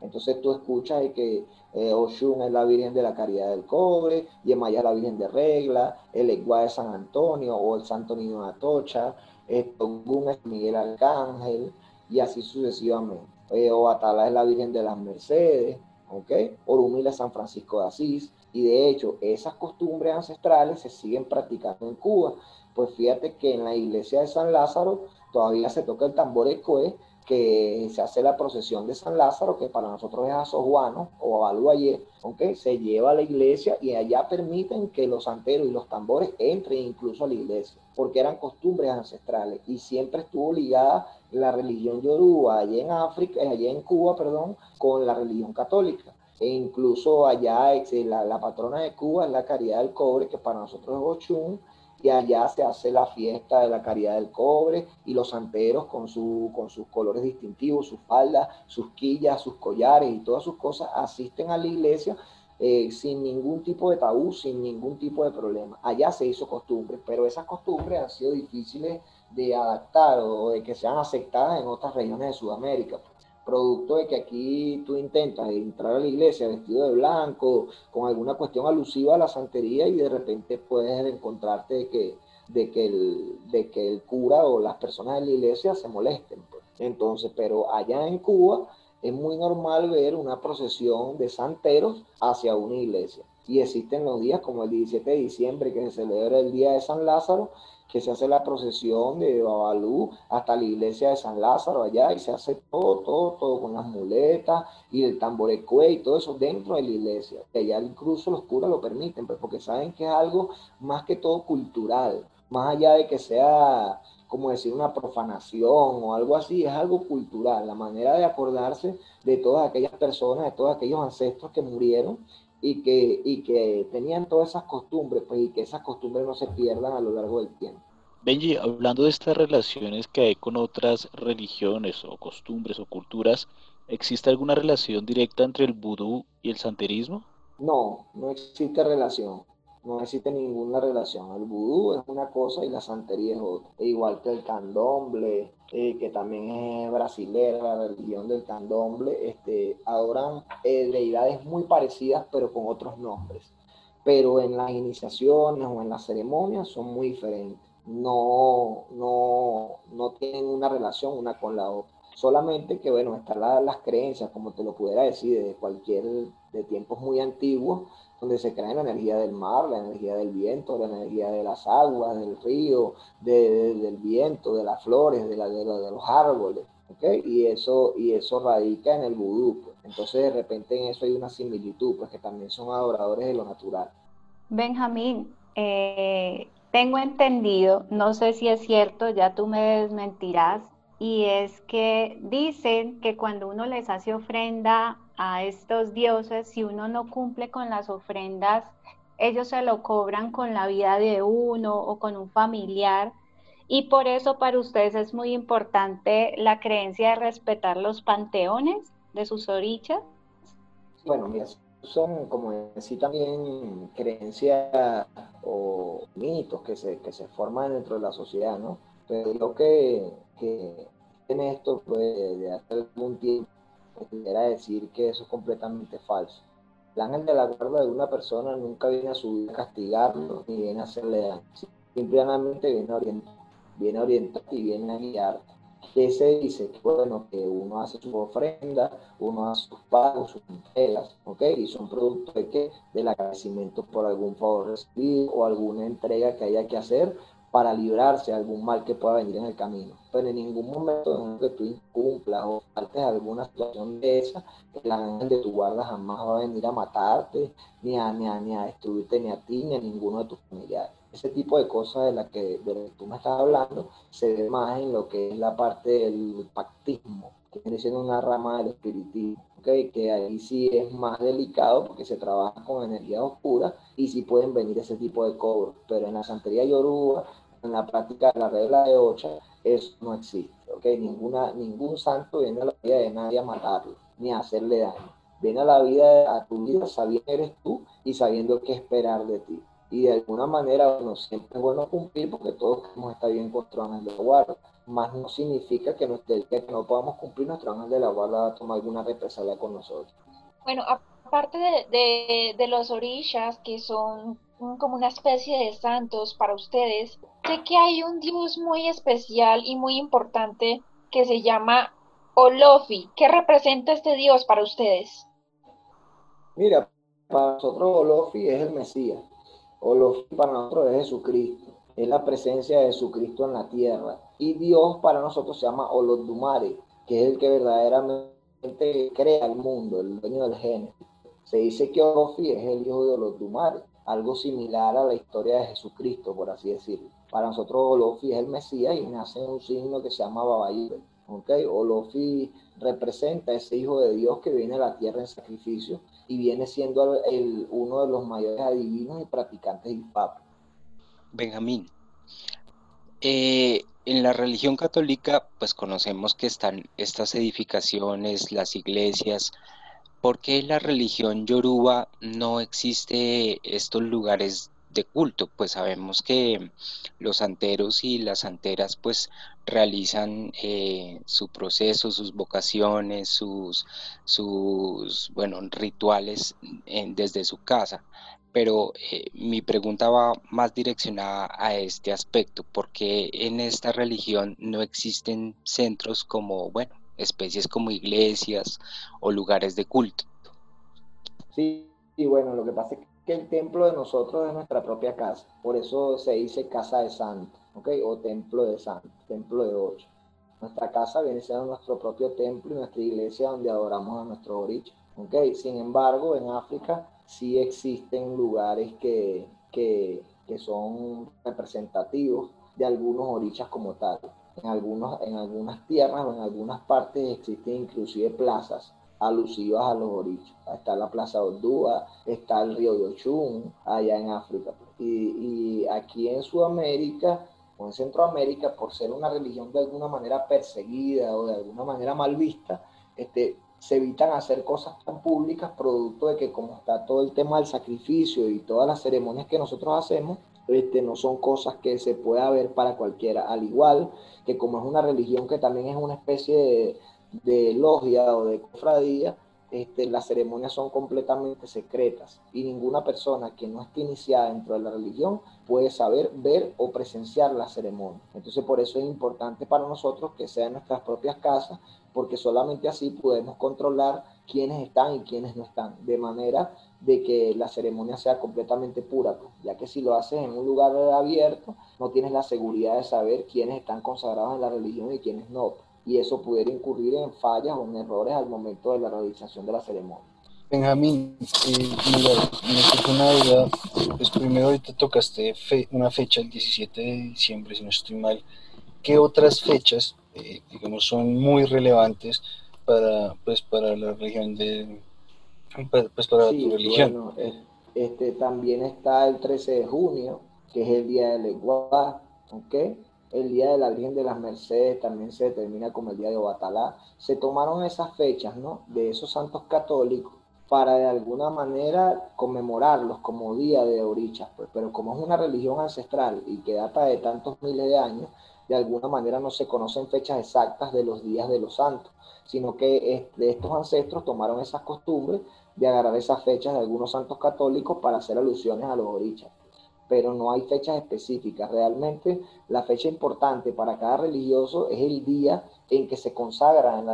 Entonces tú escuchas que eh, Oshun es la Virgen de la Caridad del Cobre, Yemaya es la Virgen de Regla, el Eguá de San Antonio o el Santo Niño de Atocha, eh, es Miguel Arcángel, y así sucesivamente. Eh, o Atala es la Virgen de las Mercedes, ¿ok? Orumila San Francisco de Asís, y de hecho esas costumbres ancestrales se siguen practicando en Cuba. Pues fíjate que en la iglesia de San Lázaro todavía se toca el tambor ecoe que se hace la procesión de San Lázaro, que para nosotros es Asojuano o Abaluayé, aunque se lleva a la iglesia y allá permiten que los santeros y los tambores entren incluso a la iglesia, porque eran costumbres ancestrales y siempre estuvo ligada la religión yoruba allá en África, allá en Cuba, perdón, con la religión católica. E incluso allá la, la patrona de Cuba es la Caridad del Cobre, que para nosotros es Ochun, y allá se hace la fiesta de la caridad del cobre y los santeros con, su, con sus colores distintivos, sus faldas, sus quillas, sus collares y todas sus cosas asisten a la iglesia eh, sin ningún tipo de tabú, sin ningún tipo de problema. Allá se hizo costumbre, pero esas costumbres han sido difíciles de adaptar o de que sean aceptadas en otras regiones de Sudamérica producto de que aquí tú intentas entrar a la iglesia vestido de blanco, con alguna cuestión alusiva a la santería y de repente puedes encontrarte de que, de que, el, de que el cura o las personas de la iglesia se molesten. Pues. Entonces, pero allá en Cuba es muy normal ver una procesión de santeros hacia una iglesia. Y existen los días como el 17 de diciembre que se celebra el Día de San Lázaro, que se hace la procesión de Babalú hasta la iglesia de San Lázaro allá y se hace todo, todo, todo con las muletas y el tamborecue y todo eso dentro de la iglesia. Y allá incluso los curas lo permiten, pues, porque saben que es algo más que todo cultural, más allá de que sea como decir una profanación o algo así, es algo cultural, la manera de acordarse de todas aquellas personas, de todos aquellos ancestros que murieron y que, y que tenían todas esas costumbres, pues, y que esas costumbres no se pierdan a lo largo del tiempo. Benji, hablando de estas relaciones que hay con otras religiones o costumbres o culturas, ¿existe alguna relación directa entre el vudú y el santerismo? No, no existe relación no existe ninguna relación. El vudú es una cosa y la santería es otra. E igual que el candomble, eh, que también es brasilera, la religión del candomble, este, adoran eh, deidades muy parecidas pero con otros nombres. Pero en las iniciaciones o en las ceremonias son muy diferentes. No, no, no tienen una relación una con la otra. Solamente que, bueno, están las creencias, como te lo pudiera decir, de cualquier, de tiempos muy antiguos, donde se cree la energía del mar, la energía del viento, la energía de las aguas, del río, del viento, de las flores, de, la, de, los árboles. ¿okay? Y, eso, y eso radica en el vudú. Pues. Entonces de repente en eso hay una similitud, pues que también son adoradores de lo natural. Benjamín, eh, tengo entendido, no sé si es cierto, ya tú me desmentirás, y es que dicen que cuando uno les hace ofrenda a estos dioses, si uno no cumple con las ofrendas, ellos se lo cobran con la vida de uno o con un familiar. Y por eso para ustedes es muy importante la creencia de respetar los panteones de sus orichas. Bueno, mira, son como decir también creencias o mitos que se, que se forman dentro de la sociedad, ¿no? Pero lo que, que en esto, pues, de hace algún tiempo, era decir que eso es completamente falso. El ángel de la guarda de una persona nunca viene a subir a castigarlo ni viene a hacerle daño. Simplemente viene a orientar, viene a orientar y viene a guiar. que se dice bueno, que uno hace sus ofrendas, uno hace sus pagos, sus entregas, ¿ok? Y son producto de qué? Del agradecimiento por algún favor recibido o alguna entrega que haya que hacer para librarse de algún mal que pueda venir en el camino. Pero en ningún momento en que tú incumplas o faltes alguna situación de esa, el ángel de tu guarda jamás va a venir a matarte, ni a, ni a, ni a destruirte, ni a ti, ni a ninguno de tus familiares ese tipo de cosas de las que, de tú me estás hablando se ve más en lo que es la parte del pactismo, que viene siendo una rama del espiritismo, ¿okay? que ahí sí es más delicado porque se trabaja con energía oscura y sí pueden venir ese tipo de cobros, pero en la santería yoruba, en la práctica de la regla de ocha, eso no existe, ¿okay? Ninguna, ningún santo viene a la vida de nadie a matarlo, ni a hacerle daño. Viene a la vida, a tu vida sabiendo que eres tú y sabiendo qué esperar de ti y de alguna manera, bueno, siempre es bueno cumplir porque todos queremos estar bien con nuestro ángel de la guarda, más no significa que, que no podamos cumplir, nuestro ángel de la guarda a tomar alguna represalia con nosotros. Bueno, aparte de, de, de los orishas, que son como una especie de santos para ustedes, sé que hay un dios muy especial y muy importante que se llama Olofi. ¿Qué representa este dios para ustedes? Mira, para nosotros Olofi es el Mesías Olofi para nosotros es Jesucristo, es la presencia de Jesucristo en la tierra. Y Dios para nosotros se llama Olodumare, que es el que verdaderamente crea el mundo, el dueño del género. Se dice que Olofi es el hijo de Olodumare, algo similar a la historia de Jesucristo, por así decirlo. Para nosotros Olofi es el Mesías y nace en un signo que se llama Babayube. ¿okay? Olofi representa ese hijo de Dios que viene a la tierra en sacrificio y viene siendo el, uno de los mayores adivinos y practicantes del Papa. Benjamín, eh, en la religión católica pues conocemos que están estas edificaciones, las iglesias. ¿Por qué la religión yoruba no existe estos lugares de culto, pues sabemos que los santeros y las santeras pues realizan eh, su proceso, sus vocaciones, sus, sus bueno, rituales desde su casa. Pero eh, mi pregunta va más direccionada a este aspecto, porque en esta religión no existen centros como, bueno, especies como iglesias o lugares de culto. Sí, y bueno, lo que pasa es que el templo de nosotros es nuestra propia casa. Por eso se dice casa de santo, ¿ok? O templo de santo, templo de ocho. Nuestra casa viene siendo nuestro propio templo y nuestra iglesia donde adoramos a nuestro origen, ¿ok? Sin embargo, en África sí existen lugares que, que, que son representativos de algunos orichas como tal. En, algunos, en algunas tierras o en algunas partes existen inclusive plazas alusivas a los orichos. Está la Plaza Ordúa, está el río Yochun, allá en África. Y, aquí en Sudamérica o en Centroamérica, por ser una religión de alguna manera perseguida o de alguna manera mal vista, este, se evitan hacer cosas tan públicas producto de que como está todo el tema del sacrificio y todas las ceremonias que nosotros hacemos, este, no son cosas que se pueda ver para cualquiera, al igual que como es una religión que también es una especie de, logia o de cofradía, este, las ceremonias son completamente secretas y ninguna persona que no esté iniciada dentro de la religión puede saber, ver o presenciar la ceremonia. Entonces por eso es importante para nosotros que sea en nuestras propias casas, porque solamente así podemos controlar quiénes están y quiénes no están, de manera de que la ceremonia sea completamente pura, pues, ya que si lo haces en un lugar abierto, no tienes la seguridad de saber quiénes están consagrados en la religión y quiénes no y eso pudiera incurrir en fallas o en errores al momento de la realización de la ceremonia. Benjamín, eh, mira, me una duda, pues primero ahorita tocaste una fecha, el 17 de diciembre, si no estoy mal. ¿Qué otras fechas, eh, digamos, son muy relevantes para, pues, para la religión de, pues, para tu religión? Bueno, este, también está el 13 de junio, que es el Día del Lenguaje, ¿ok? el Día de la Virgen de las Mercedes también se determina como el Día de Obatalá. Se tomaron esas fechas, ¿no? De esos santos católicos para de alguna manera conmemorarlos como día de orichas, pues, pero como es una religión ancestral y que data de tantos miles de años, de alguna manera no se conocen fechas exactas de los días de los santos, sino que estos ancestros tomaron esas costumbres de agarrar esas fechas de algunos santos católicos para hacer alusiones a los orichas. pero no hay fechas específicas. Realmente la fecha importante para cada religioso es el día en que se consagra en,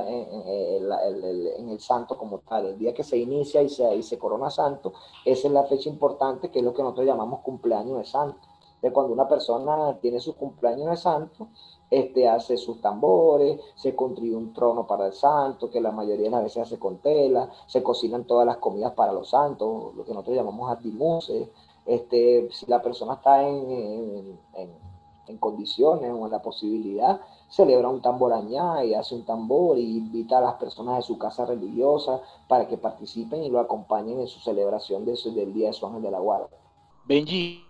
el santo como tal, el día que se inicia y se, y se corona santo, esa es la fecha importante que es lo que nosotros llamamos cumpleaños de santo. De cuando una persona tiene su cumpleaños de santo, este hace sus tambores, se construye un trono para el santo, que la mayoría de las veces hace con tela, se cocinan todas las comidas para los santos, lo que nosotros llamamos adimuse. Este, si la persona está en, en, condiciones o en la posibilidad, celebra un tamborañá y hace un tambor y invita a las personas de su casa religiosa para que participen y lo acompañen en su celebración de del Día de su Ángel de la Guarda. Benji,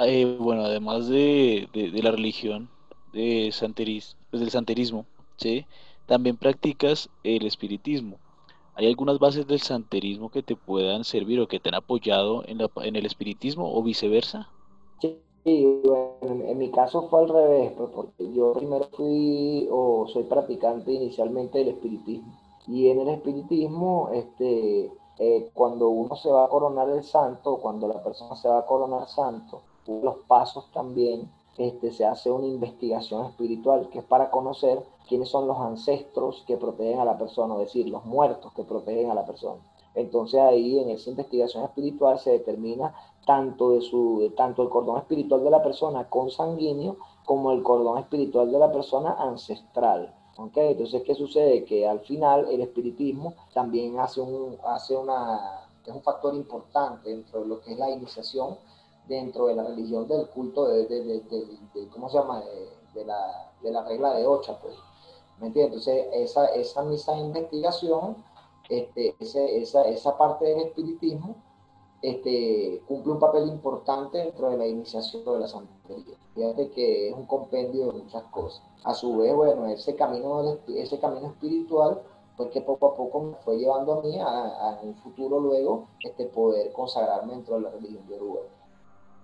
eh, bueno, además de, de la religión, pues del santerismo, ¿sí? también practicas el espiritismo. ¿Hay algunas bases del santerismo que te puedan servir o que te han apoyado en, la, en el espiritismo o viceversa? Sí, en, mi caso fue al revés, pues, porque yo primero fui o soy practicante inicialmente del espiritismo. Y en el espiritismo, este, eh, cuando uno se va a coronar el santo, cuando la persona se va a coronar santo, los pasos también este, se hace una investigación espiritual que es para conocer quiénes son los ancestros que protegen a la persona, es decir, los muertos que protegen a la persona. Entonces ahí en esa investigación espiritual se determina tanto, de su, tanto el cordón espiritual de la persona consanguíneo como el cordón espiritual de la persona ancestral. ¿okay? Entonces, ¿qué sucede? Que al final el espiritismo también hace un, hace una, es un factor importante dentro de lo que es la iniciación dentro de la religión del culto de, de, ¿cómo se llama? De, la, de la regla de ocha, pues. ¿Me entiendes? Entonces, esa, esa misa investigación, este, esa, esa parte del espiritismo, este, cumple un papel importante dentro de la iniciación de la santería. Fíjate que es un compendio de muchas cosas. A su vez, bueno, ese camino, ese camino espiritual fue que poco a poco me fue llevando a mí a, a un futuro luego este, poder consagrarme dentro de la religión de Uruguay.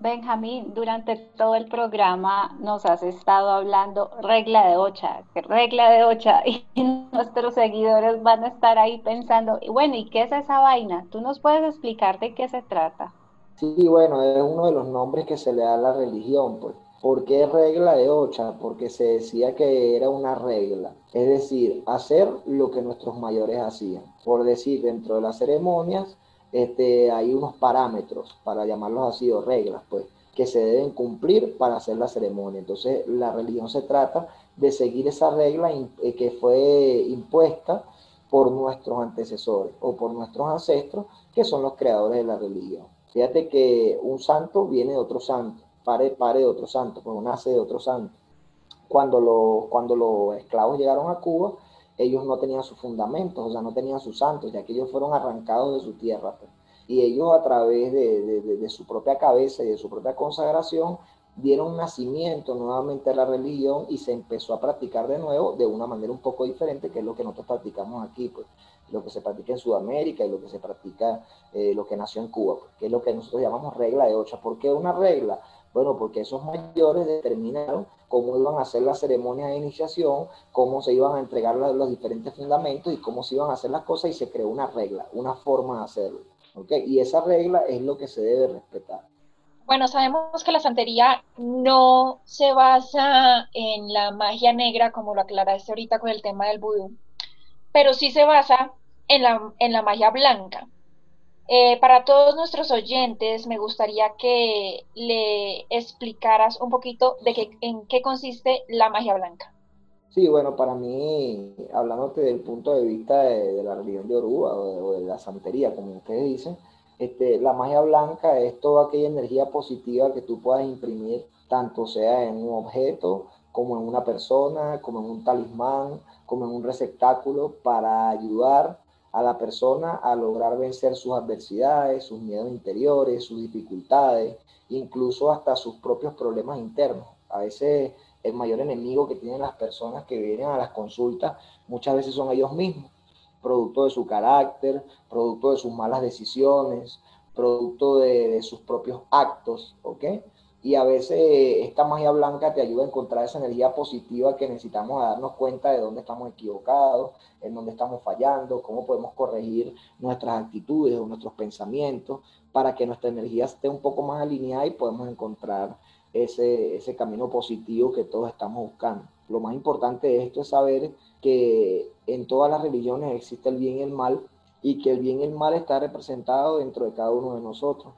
Benjamín, durante todo el programa nos has estado hablando regla de ocha, regla de ocha, y nuestros seguidores van a estar ahí pensando, bueno, ¿y qué es esa vaina? ¿Tú nos puedes explicar de qué se trata? Sí, bueno, es uno de los nombres que se le da a la religión, pues. ¿Por qué regla de ocha? Porque se decía que era una regla, es decir, hacer lo que nuestros mayores hacían. Por decir, dentro de las ceremonias, este, hay unos parámetros, para llamarlos así, o reglas, pues, que se deben cumplir para hacer la ceremonia. Entonces, la religión se trata de seguir esa regla eh, que fue impuesta por nuestros antecesores o por nuestros ancestros, que son los creadores de la religión. Fíjate que un santo viene de otro santo, pare, pare de otro santo, pues nace de otro santo. Cuando, cuando los esclavos llegaron a Cuba, ellos no tenían sus fundamentos, o sea, no tenían sus santos, ya que ellos fueron arrancados de su tierra. Pues. Y ellos a través de, su propia cabeza y de su propia consagración dieron nacimiento nuevamente a la religión y se empezó a practicar de nuevo de una manera un poco diferente, que es lo que nosotros practicamos aquí, pues lo que se practica en Sudamérica y lo que se practica, eh, lo que nació en Cuba, pues, que es lo que nosotros llamamos regla de ocho. ¿Por qué una regla? Bueno, porque esos mayores determinaron cómo iban a hacer la ceremonia de iniciación, cómo se iban a entregar los diferentes fundamentos y cómo se iban a hacer las cosas y se creó una regla, una forma de hacerlo. ¿okay? Y esa regla es lo que se debe respetar. Bueno, sabemos que la santería no se basa en la magia negra, como lo aclaraste ahorita con el tema del vudú, pero sí se basa en la, en la magia blanca. Eh, para todos nuestros oyentes, me gustaría que le explicaras un poquito de qué, en qué consiste la magia blanca. Sí, bueno, para mí, hablándote del punto de vista de, la religión de Oruba o de, la santería, como ustedes dicen, este, la magia blanca es toda aquella energía positiva que tú puedas imprimir, tanto sea en un objeto, como en una persona, como en un talismán, como en un receptáculo, para ayudar a la persona a lograr vencer sus adversidades, sus miedos interiores, sus dificultades, incluso hasta sus propios problemas internos. A veces el mayor enemigo que tienen las personas que vienen a las consultas muchas veces son ellos mismos, producto de su carácter, producto de sus malas decisiones, producto de, sus propios actos, ¿ok? Y a veces esta magia blanca te ayuda a encontrar esa energía positiva que necesitamos a darnos cuenta de dónde estamos equivocados, en dónde estamos fallando, cómo podemos corregir nuestras actitudes o nuestros pensamientos para que nuestra energía esté un poco más alineada y podamos encontrar ese, ese camino positivo que todos estamos buscando. Lo más importante de esto es saber que en todas las religiones existe el bien y el mal y que el bien y el mal está representado dentro de cada uno de nosotros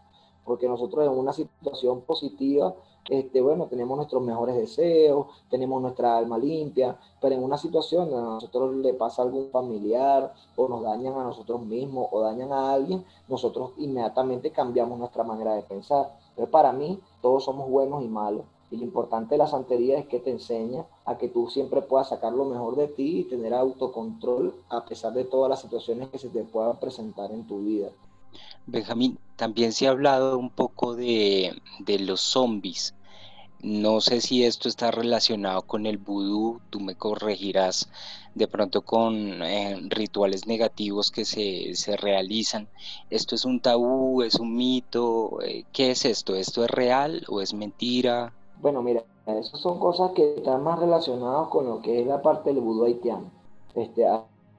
porque nosotros en una situación positiva, este, bueno, tenemos nuestros mejores deseos, tenemos nuestra alma limpia, pero en una situación donde a nosotros le pasa algún familiar o nos dañan a nosotros mismos o dañan a alguien, nosotros inmediatamente cambiamos nuestra manera de pensar. Pero para mí, todos somos buenos y malos. Y lo importante de la santería es que te enseña a que tú siempre puedas sacar lo mejor de ti y tener autocontrol a pesar de todas las situaciones que se te puedan presentar en tu vida. Benjamín, también se ha hablado un poco de, los zombies. No sé si esto está relacionado con el vudú, tú me corregirás de pronto con eh, rituales negativos que se, realizan. ¿Esto es un tabú, es un mito? Eh, ¿Qué es esto? ¿Esto es real o es mentira? Bueno, mira, esas son cosas que están más relacionadas con lo que es la parte del vudú haitiano. Este,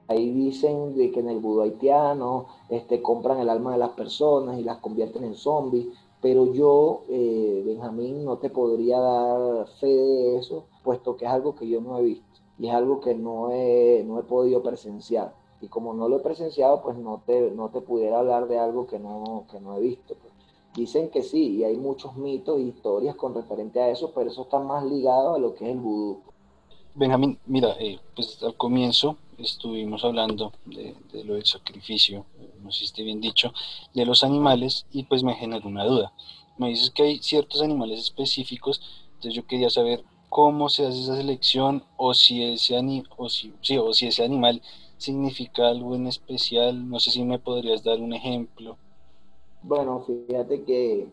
Ahí dicen de que en el vudú haitiano este, compran el alma de las personas y las convierten en zombies, pero yo, eh, Benjamín, no te podría dar fe de eso, puesto que es algo que yo no he visto y es algo que no he, no he podido presenciar. Y como no lo he presenciado, pues no te, no te pudiera hablar de algo que no, que no he visto. Pues. Dicen que sí, y hay muchos mitos e historias con referente a eso, pero eso está más ligado a lo que es el vudú. Benjamín, mira, eh, pues al comienzo estuvimos hablando de, lo del sacrificio, no sé si esté bien dicho, de los animales y pues me generó una duda. Me dices que hay ciertos animales específicos, entonces yo quería saber cómo se hace esa selección o si ese, o si, sí, o si ese animal significa algo en especial, no sé si me podrías dar un ejemplo. Bueno, fíjate que,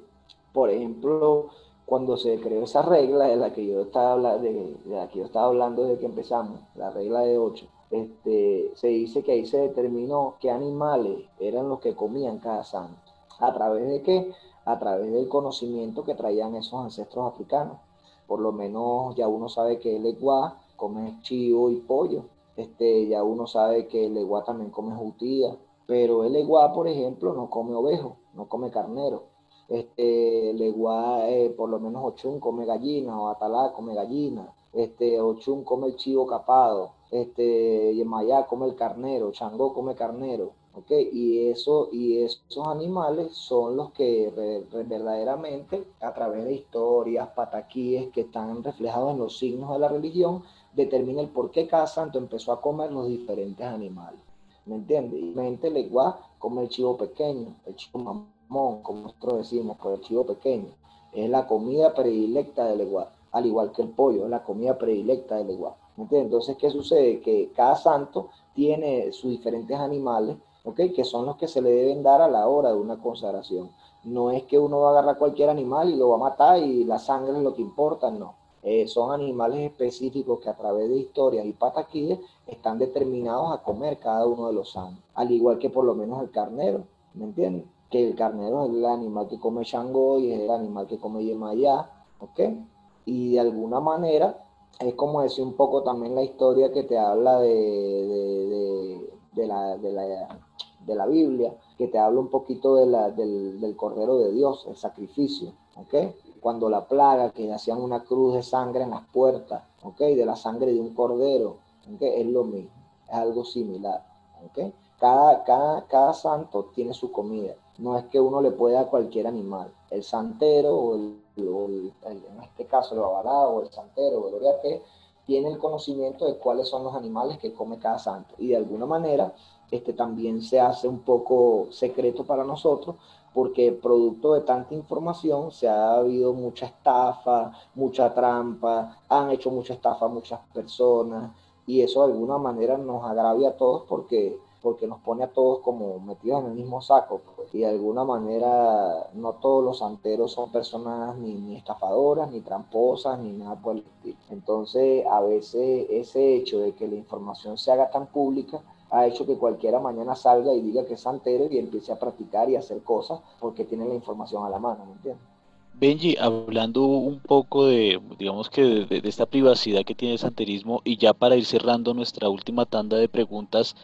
por ejemplo, cuando se creó esa regla de la que yo estaba, de, de la que yo estaba hablando desde que empezamos, la regla de 8, este, se dice que ahí se determinó qué animales eran los que comían cada santo. ¿A través de qué? A través del conocimiento que traían esos ancestros africanos. Por lo menos ya uno sabe que el eguá come chivo y pollo. Este, ya uno sabe que el eguá también come jutía. Pero el eguá, por ejemplo, no come ovejo, no come carnero. Este, el eguá, eh, por lo menos Ochun come gallina o Atalá come gallina. Este, Ochun come el chivo capado este, Yemayá come el carnero, Changó come carnero, ¿ok? Y, eso, y esos animales son los que verdaderamente, a través de historias, pataquíes que están reflejados en los signos de la religión, determina el por qué cada santo empezó a comer los diferentes animales. ¿Me entiendes? Y mente igual come el chivo pequeño, el chivo mamón, como nosotros decimos, pues el chivo pequeño. Es la comida predilecta del igual, al igual que el pollo, es la comida predilecta del Entonces, ¿qué sucede? Que cada santo tiene sus diferentes animales, Que son los que se le deben dar a la hora de una consagración. No es que uno va a agarrar cualquier animal y lo va a matar y la sangre es lo que importa, no. Eh, son animales específicos que a través de historias y pataquillas están determinados a comer cada uno de los santos. Al igual que por lo menos el carnero, ¿me entienden? Que el carnero es el animal que come Shango y es el animal que come Yemayá, ¿ok? Y de alguna manera es como decir un poco también la historia que te habla de, de, la, de, la, Biblia, que te habla un poquito del, del, Cordero de Dios, el sacrificio, ¿ok? Cuando la plaga, que hacían una cruz de sangre en las puertas, ¿ok? De la sangre de un cordero, ¿ok? Es lo mismo, es algo similar, ¿ok? Cada, cada, cada santo tiene su comida. No es que uno le pueda a cualquier animal. El santero o el en este caso el babalao o el santero o el que tiene el conocimiento de cuáles son los animales que come cada santo. Y de alguna manera este también se hace un poco secreto para nosotros porque producto de tanta información se ha habido mucha estafa, mucha trampa, han hecho mucha estafa a muchas personas y eso de alguna manera nos agravia a todos porque porque nos pone a todos como metidos en el mismo saco. Pues. y de alguna manera no todos los santeros son personas ni, ni, estafadoras, ni tramposas, ni nada por el estilo. Entonces, a veces ese hecho de que la información se haga tan pública ha hecho que cualquiera mañana salga y diga que es santero y empiece a practicar y hacer cosas porque tiene la información a la mano, ¿me entiendes? Benji, hablando un poco de, digamos que de, esta privacidad que tiene el santerismo y ya para ir cerrando nuestra última tanda de preguntas,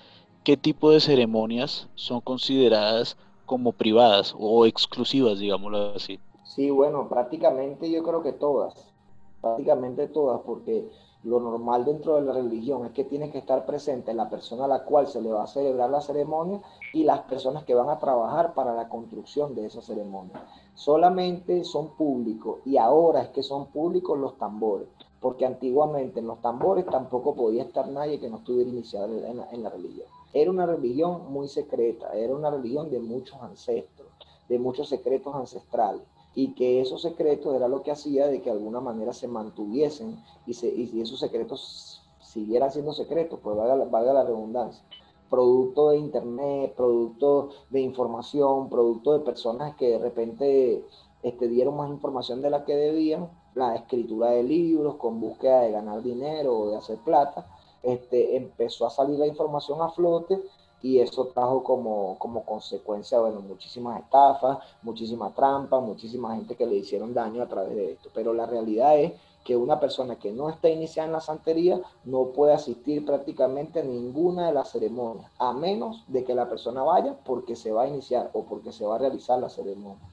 ¿qué tipo de ceremonias son consideradas como privadas o exclusivas, digámoslo así? Sí, bueno, prácticamente yo creo que todas, prácticamente todas, porque lo normal dentro de la religión es que tiene que estar presente la persona a la cual se le va a celebrar la ceremonia y las personas que van a trabajar para la construcción de esa ceremonia. Solamente son públicos y ahora es que son públicos los tambores, porque antiguamente en los tambores tampoco podía estar nadie que no estuviera iniciado en la, en la religión. Era una religión muy secreta, era una religión de muchos ancestros, de muchos secretos ancestrales y que esos secretos era lo que hacía de que de alguna manera se mantuviesen y, se, y esos secretos siguieran siendo secretos, pues valga, la redundancia. Producto de internet, producto de información, producto de personas que de repente este, dieron más información de la que debían, la escritura de libros con búsqueda de ganar dinero o de hacer plata, este, empezó a salir la información a flote y eso trajo como, como consecuencia, bueno, muchísimas estafas, muchísima trampa, muchísima gente que le hicieron daño a través de esto. Pero la realidad es que una persona que no está iniciada en la santería no puede asistir prácticamente a ninguna de las ceremonias, a menos de que la persona vaya porque se va a iniciar o porque se va a realizar la ceremonia.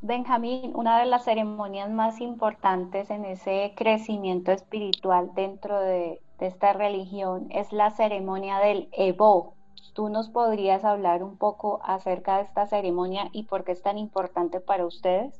Benjamín, una de las ceremonias más importantes en ese crecimiento espiritual dentro de, esta religión es la ceremonia del Evo, ¿Tú nos podrías hablar un poco acerca de esta ceremonia y por qué es tan importante para ustedes?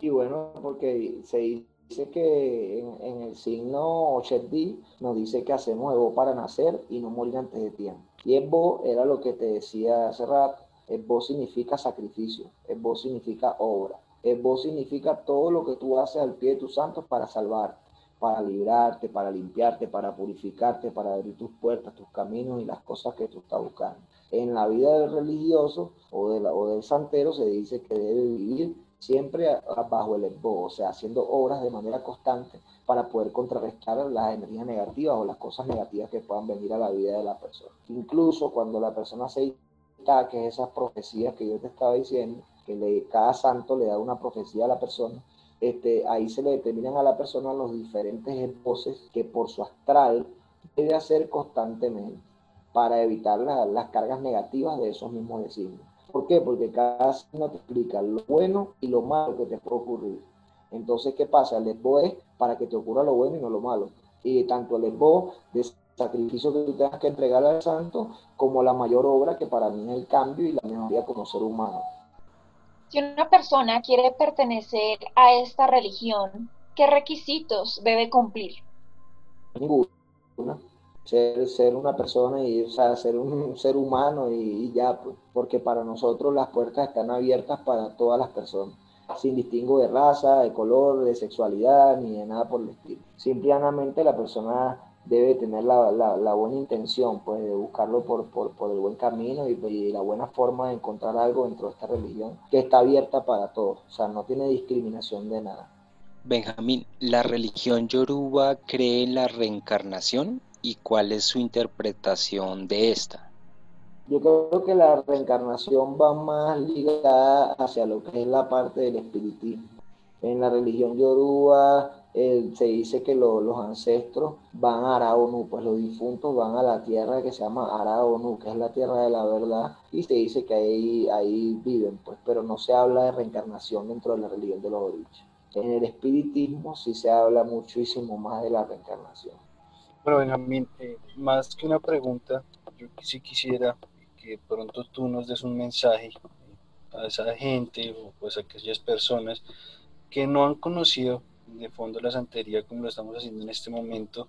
Sí, bueno, porque se dice que en, el signo Ochedí nos dice que hacemos Evo para nacer y no morir antes de tiempo. Y Evo era lo que te decía hace rato. Evo significa sacrificio, Evo significa obra, Evo significa todo lo que tú haces al pie de tus santos para salvar para librarte, para limpiarte, para purificarte, para abrir tus puertas, tus caminos y las cosas que tú estás buscando. En la vida del religioso o, de o del santero se dice que debe vivir siempre bajo el esbo, o sea, haciendo obras de manera constante para poder contrarrestar las energías negativas o las cosas negativas que puedan venir a la vida de la persona. Incluso cuando la persona se que esas profecías que yo te estaba diciendo, que cada santo le da una profecía a la persona, este, ahí se le determinan a la persona los diferentes voces que por su astral debe hacer constantemente para evitar las cargas negativas de esos mismos designios. ¿Por qué? Porque cada signo te explica lo bueno y lo malo que te puede ocurrir. Entonces, ¿qué pasa? El esbo es para que te ocurra lo bueno y no lo malo. Y tanto el esbo de sacrificio que tú tengas que entregar al santo, como la mayor obra que para mí es el cambio y la mejoría como ser humano. Si una persona quiere pertenecer a esta religión, ¿qué requisitos debe cumplir? Ninguna. Ser, ser una persona y ser un ser humano y, ya, pues, porque para nosotros las puertas están abiertas para todas las personas, sin distingo de raza, de color, de sexualidad, ni de nada por el estilo. Simplemente la persona debe tener la, la, buena intención, pues, de buscarlo por, por, por el buen camino y, la buena forma de encontrar algo dentro de esta religión que está abierta para todos, o sea, no tiene discriminación de nada. Benjamín, ¿la religión yoruba cree en la reencarnación y cuál es su interpretación de esta? Yo creo que la reencarnación va más ligada hacia lo que es la parte del espiritismo. En la religión yoruba eh, se dice que los ancestros van a Araonu, pues los difuntos van a la tierra que se llama Araonu, que es la tierra de la verdad, y se dice que ahí, ahí viven, pues, pero no se habla de reencarnación dentro de la religión de los orígenes. En el espiritismo sí se habla muchísimo más de la reencarnación. Bueno, Benjamín, eh, más que una pregunta, yo sí quisiera que pronto tú nos des un mensaje a esa gente o pues a aquellas personas que no han conocido de fondo la santería como lo estamos haciendo en este momento,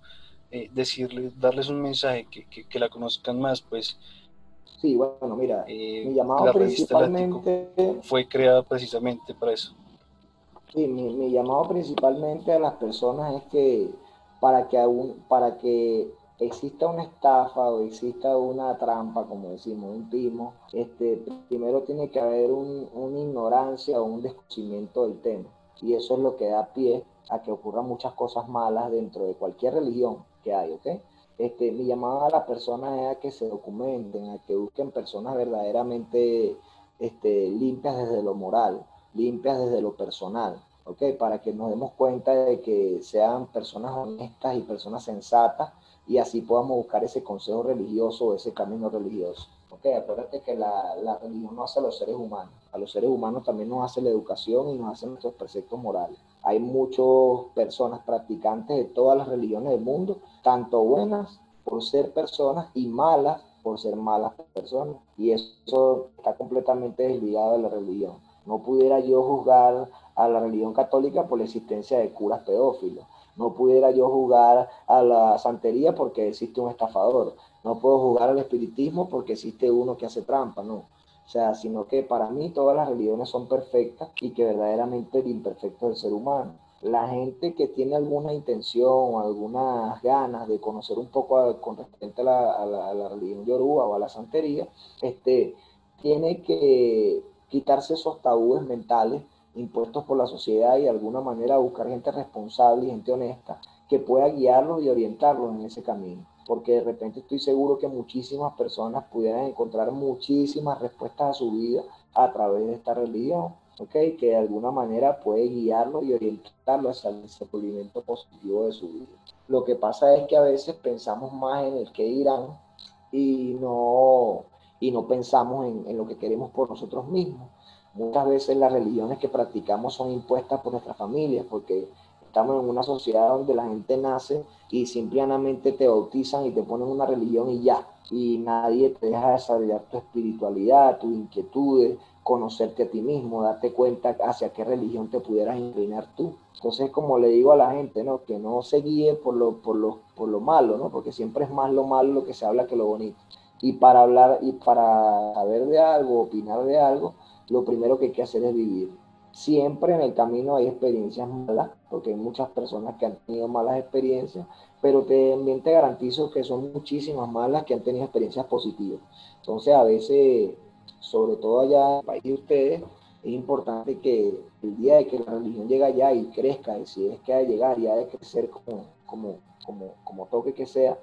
eh, decirles, darles un mensaje, que, que, la conozcan más, pues. Sí, bueno, mira, eh, mi llamado principalmente fue creada precisamente para eso. Sí, mi, mi, llamado principalmente a las personas es que para que aún, para que exista una estafa o exista una trampa, como decimos, un timo, este, primero tiene que haber un, una ignorancia o un desconocimiento del tema. Y eso es lo que da pie a que ocurran muchas cosas malas dentro de cualquier religión que hay, ¿ok? Este, mi llamada a las personas es a que se documenten, a que busquen personas verdaderamente este, limpias desde lo moral, limpias desde lo personal, ¿ok? Para que nos demos cuenta de que sean personas honestas y personas sensatas y así podamos buscar ese consejo religioso o ese camino religioso. Ok, acuérdate que la, la, religión no hace a los seres humanos, a los seres humanos también nos hace la educación y nos hace nuestros preceptos morales. Hay muchas personas practicantes de todas las religiones del mundo, tanto buenas por ser personas y malas por ser malas personas. Y eso está completamente desligado de la religión. No pudiera yo juzgar a la religión católica por la existencia de curas pedófilos. No pudiera yo jugar a la santería porque existe un estafador. No puedo jugar al espiritismo porque existe uno que hace trampa, no. O sea, sino que para mí todas las religiones son perfectas y que verdaderamente el imperfecto del ser humano. La gente que tiene alguna intención o algunas ganas de conocer un poco con respecto a la, a la, religión yoruba o a la santería, este, tiene que quitarse esos tabúes mentales impuestos por la sociedad y de alguna manera buscar gente responsable y gente honesta que pueda guiarlos y orientarlos en ese camino. Porque de repente estoy seguro que muchísimas personas pudieran encontrar muchísimas respuestas a su vida a través de esta religión, ¿ok? Que de alguna manera puede guiarlos y orientarlos hacia el desenvolvimiento positivo de su vida. Lo que pasa es que a veces pensamos más en el que irán y no, y no pensamos en, en lo que queremos por nosotros mismos. Muchas veces las religiones que practicamos son impuestas por nuestras familias, porque estamos en una sociedad donde la gente nace y simplemente te bautizan y te ponen una religión y ya. Y nadie te deja desarrollar tu espiritualidad, tus inquietudes, conocerte a ti mismo, darte cuenta hacia qué religión te pudieras inclinar tú. Entonces, como le digo a la gente, ¿no? Que no se guíe por lo, por lo, por lo malo, ¿no? Porque siempre es más lo malo lo que se habla que lo bonito. Y para hablar y para saber de algo, opinar de algo, lo primero que hay que hacer es vivir. Siempre en el camino hay experiencias malas, porque hay muchas personas que han tenido malas experiencias, pero también te garantizo que son muchísimas malas que han tenido experiencias positivas. Entonces, a veces, sobre todo allá en el país de ustedes, es importante que el día de que la religión llegue allá y crezca, y si es que ha de llegar y ha de crecer como, como, como, como toque que sea,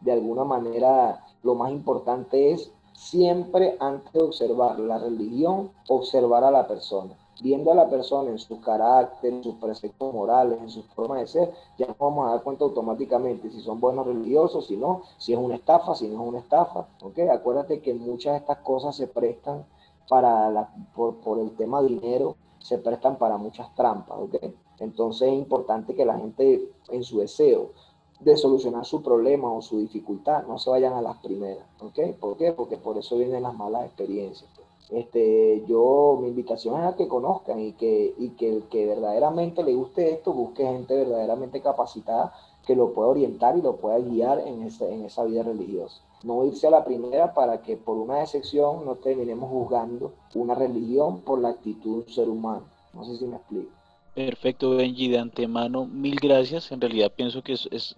de alguna manera lo más importante es siempre antes de observar la religión, observar a la persona. Viendo a la persona en su carácter, en sus preceptos morales, en su forma de ser, ya nos vamos a dar cuenta automáticamente si son buenos religiosos, si no, si es una estafa, si no es una estafa. ¿okay? Acuérdate que muchas de estas cosas se prestan para la, por, por el tema dinero, se prestan para muchas trampas. ¿okay? Entonces es importante que la gente en su deseo de solucionar su problema o su dificultad, no se vayan a las primeras, ¿ok? ¿Por qué? Porque por eso vienen las malas experiencias. Este, yo, mi invitación es a que conozcan y que, y que el que verdaderamente le guste esto, busque gente verdaderamente capacitada que lo pueda orientar y lo pueda guiar en esa, en esa vida religiosa. No irse a la primera para que por una decepción no terminemos juzgando una religión por la actitud de un ser humano. No sé si me explico. Perfecto, Benji, de antemano, mil gracias. En realidad pienso que es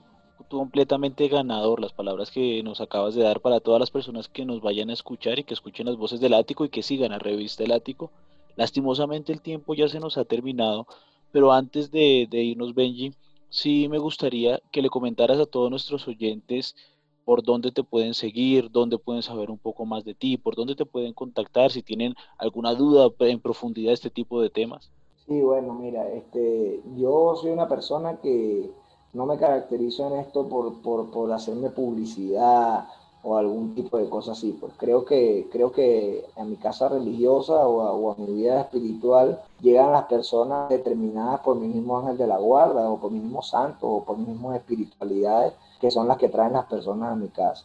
completamente ganador las palabras que nos acabas de dar para todas las personas que nos vayan a escuchar y que escuchen las voces del ático y que sigan a Revista El Ático. Lastimosamente el tiempo ya se nos ha terminado, pero antes de, de irnos, Benji, sí me gustaría que le comentaras a todos nuestros oyentes por dónde te pueden seguir, dónde pueden saber un poco más de ti, por dónde te pueden contactar si tienen alguna duda en profundidad de este tipo de temas. Sí, bueno, mira, este, yo soy una persona que no me caracterizo en esto por, por, por, hacerme publicidad o algún tipo de cosa así. Pues creo que, creo que a mi casa religiosa o a, mi vida espiritual llegan las personas determinadas por mi mismo ángel de la guarda o por mi mismo santo o por mis mismas espiritualidades que son las que traen las personas a mi casa.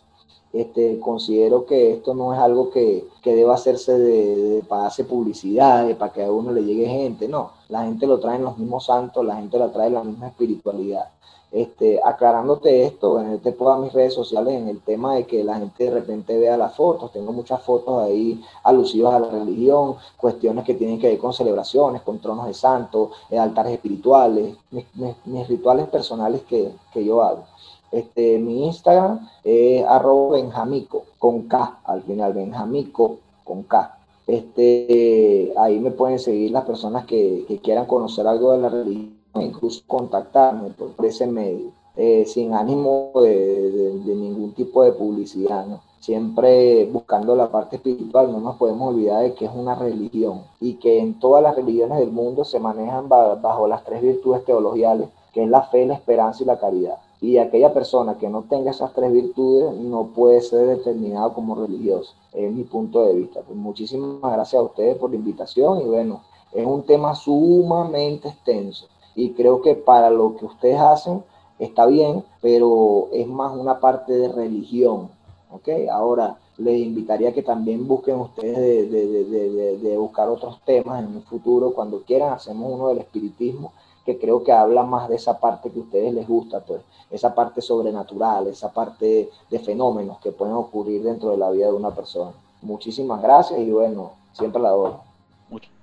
Este, considero que esto no es algo que, que deba hacerse de, para hacer publicidad, para que a uno le llegue gente, no, la gente lo trae en los mismos santos, la gente lo trae la misma espiritualidad. Este, aclarándote esto, en te puedo mis redes sociales en el tema de que la gente de repente vea las fotos, tengo muchas fotos ahí alusivas a la religión, cuestiones que tienen que ver con celebraciones, con tronos de santos, eh, altares espirituales, mis, mis, mis rituales personales que, que, yo hago. Este, mi Instagram es arroba benjamico, con K al final, benjamico con K. Este, ahí me pueden seguir las personas que, que quieran conocer algo de la religión incluso contactarme por ese medio. eh, sin ánimo de, ningún tipo de publicidad, siempre buscando la parte espiritual, no nos podemos olvidar de que es una religión y que en todas las religiones del mundo se manejan bajo las tres virtudes teologiales, que es la fe, la esperanza y la caridad. Y aquella persona que no tenga esas tres virtudes no puede ser determinado como religioso, es mi punto de vista. Pues muchísimas gracias a ustedes por la invitación y bueno, es un tema sumamente extenso y creo que para lo que ustedes hacen está bien, pero es más una parte de religión, ¿ok? Ahora, les invitaría que también busquen ustedes de, buscar otros temas en el futuro, cuando quieran, hacemos uno del espiritismo, que creo que habla más de esa parte que a ustedes les gusta, pues, esa parte sobrenatural, esa parte de fenómenos que pueden ocurrir dentro de la vida de una persona. Muchísimas gracias y bueno, siempre la doy.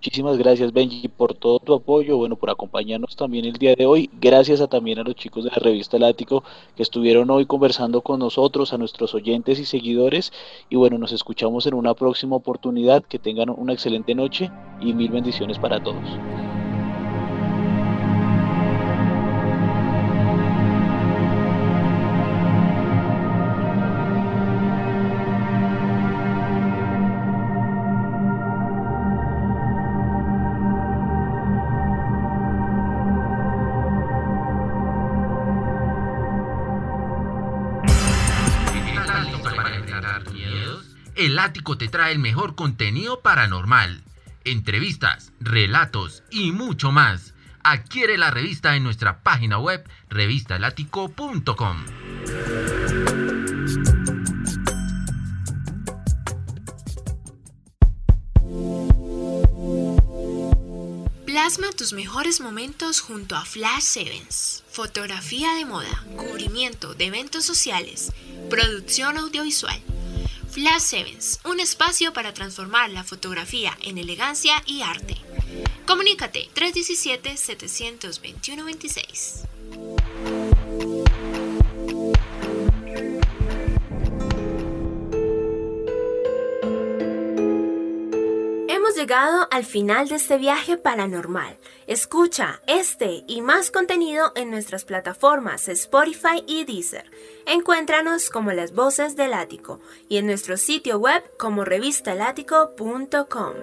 Muchísimas gracias Benji por todo tu apoyo, bueno, por acompañarnos también el día de hoy. Gracias también a los chicos de la revista Lático que estuvieron hoy conversando con nosotros, a nuestros oyentes y seguidores. Y bueno, nos escuchamos en una próxima oportunidad. Que tengan una excelente noche y mil bendiciones para todos. El Ático te trae el mejor contenido paranormal, entrevistas, relatos y mucho más. Adquiere la revista en nuestra página web revistalático.com. Plasma tus mejores momentos junto a Flash Sevens. Fotografía de moda, cubrimiento de eventos sociales, producción audiovisual Flash Sevens, un espacio para transformar la fotografía en elegancia y arte. Comunícate 317-721-26. Llegado al final de este viaje paranormal. Escucha este y más contenido en nuestras plataformas Spotify y Deezer. Encuéntranos como las voces del ático y en nuestro sitio web como revistalático.com.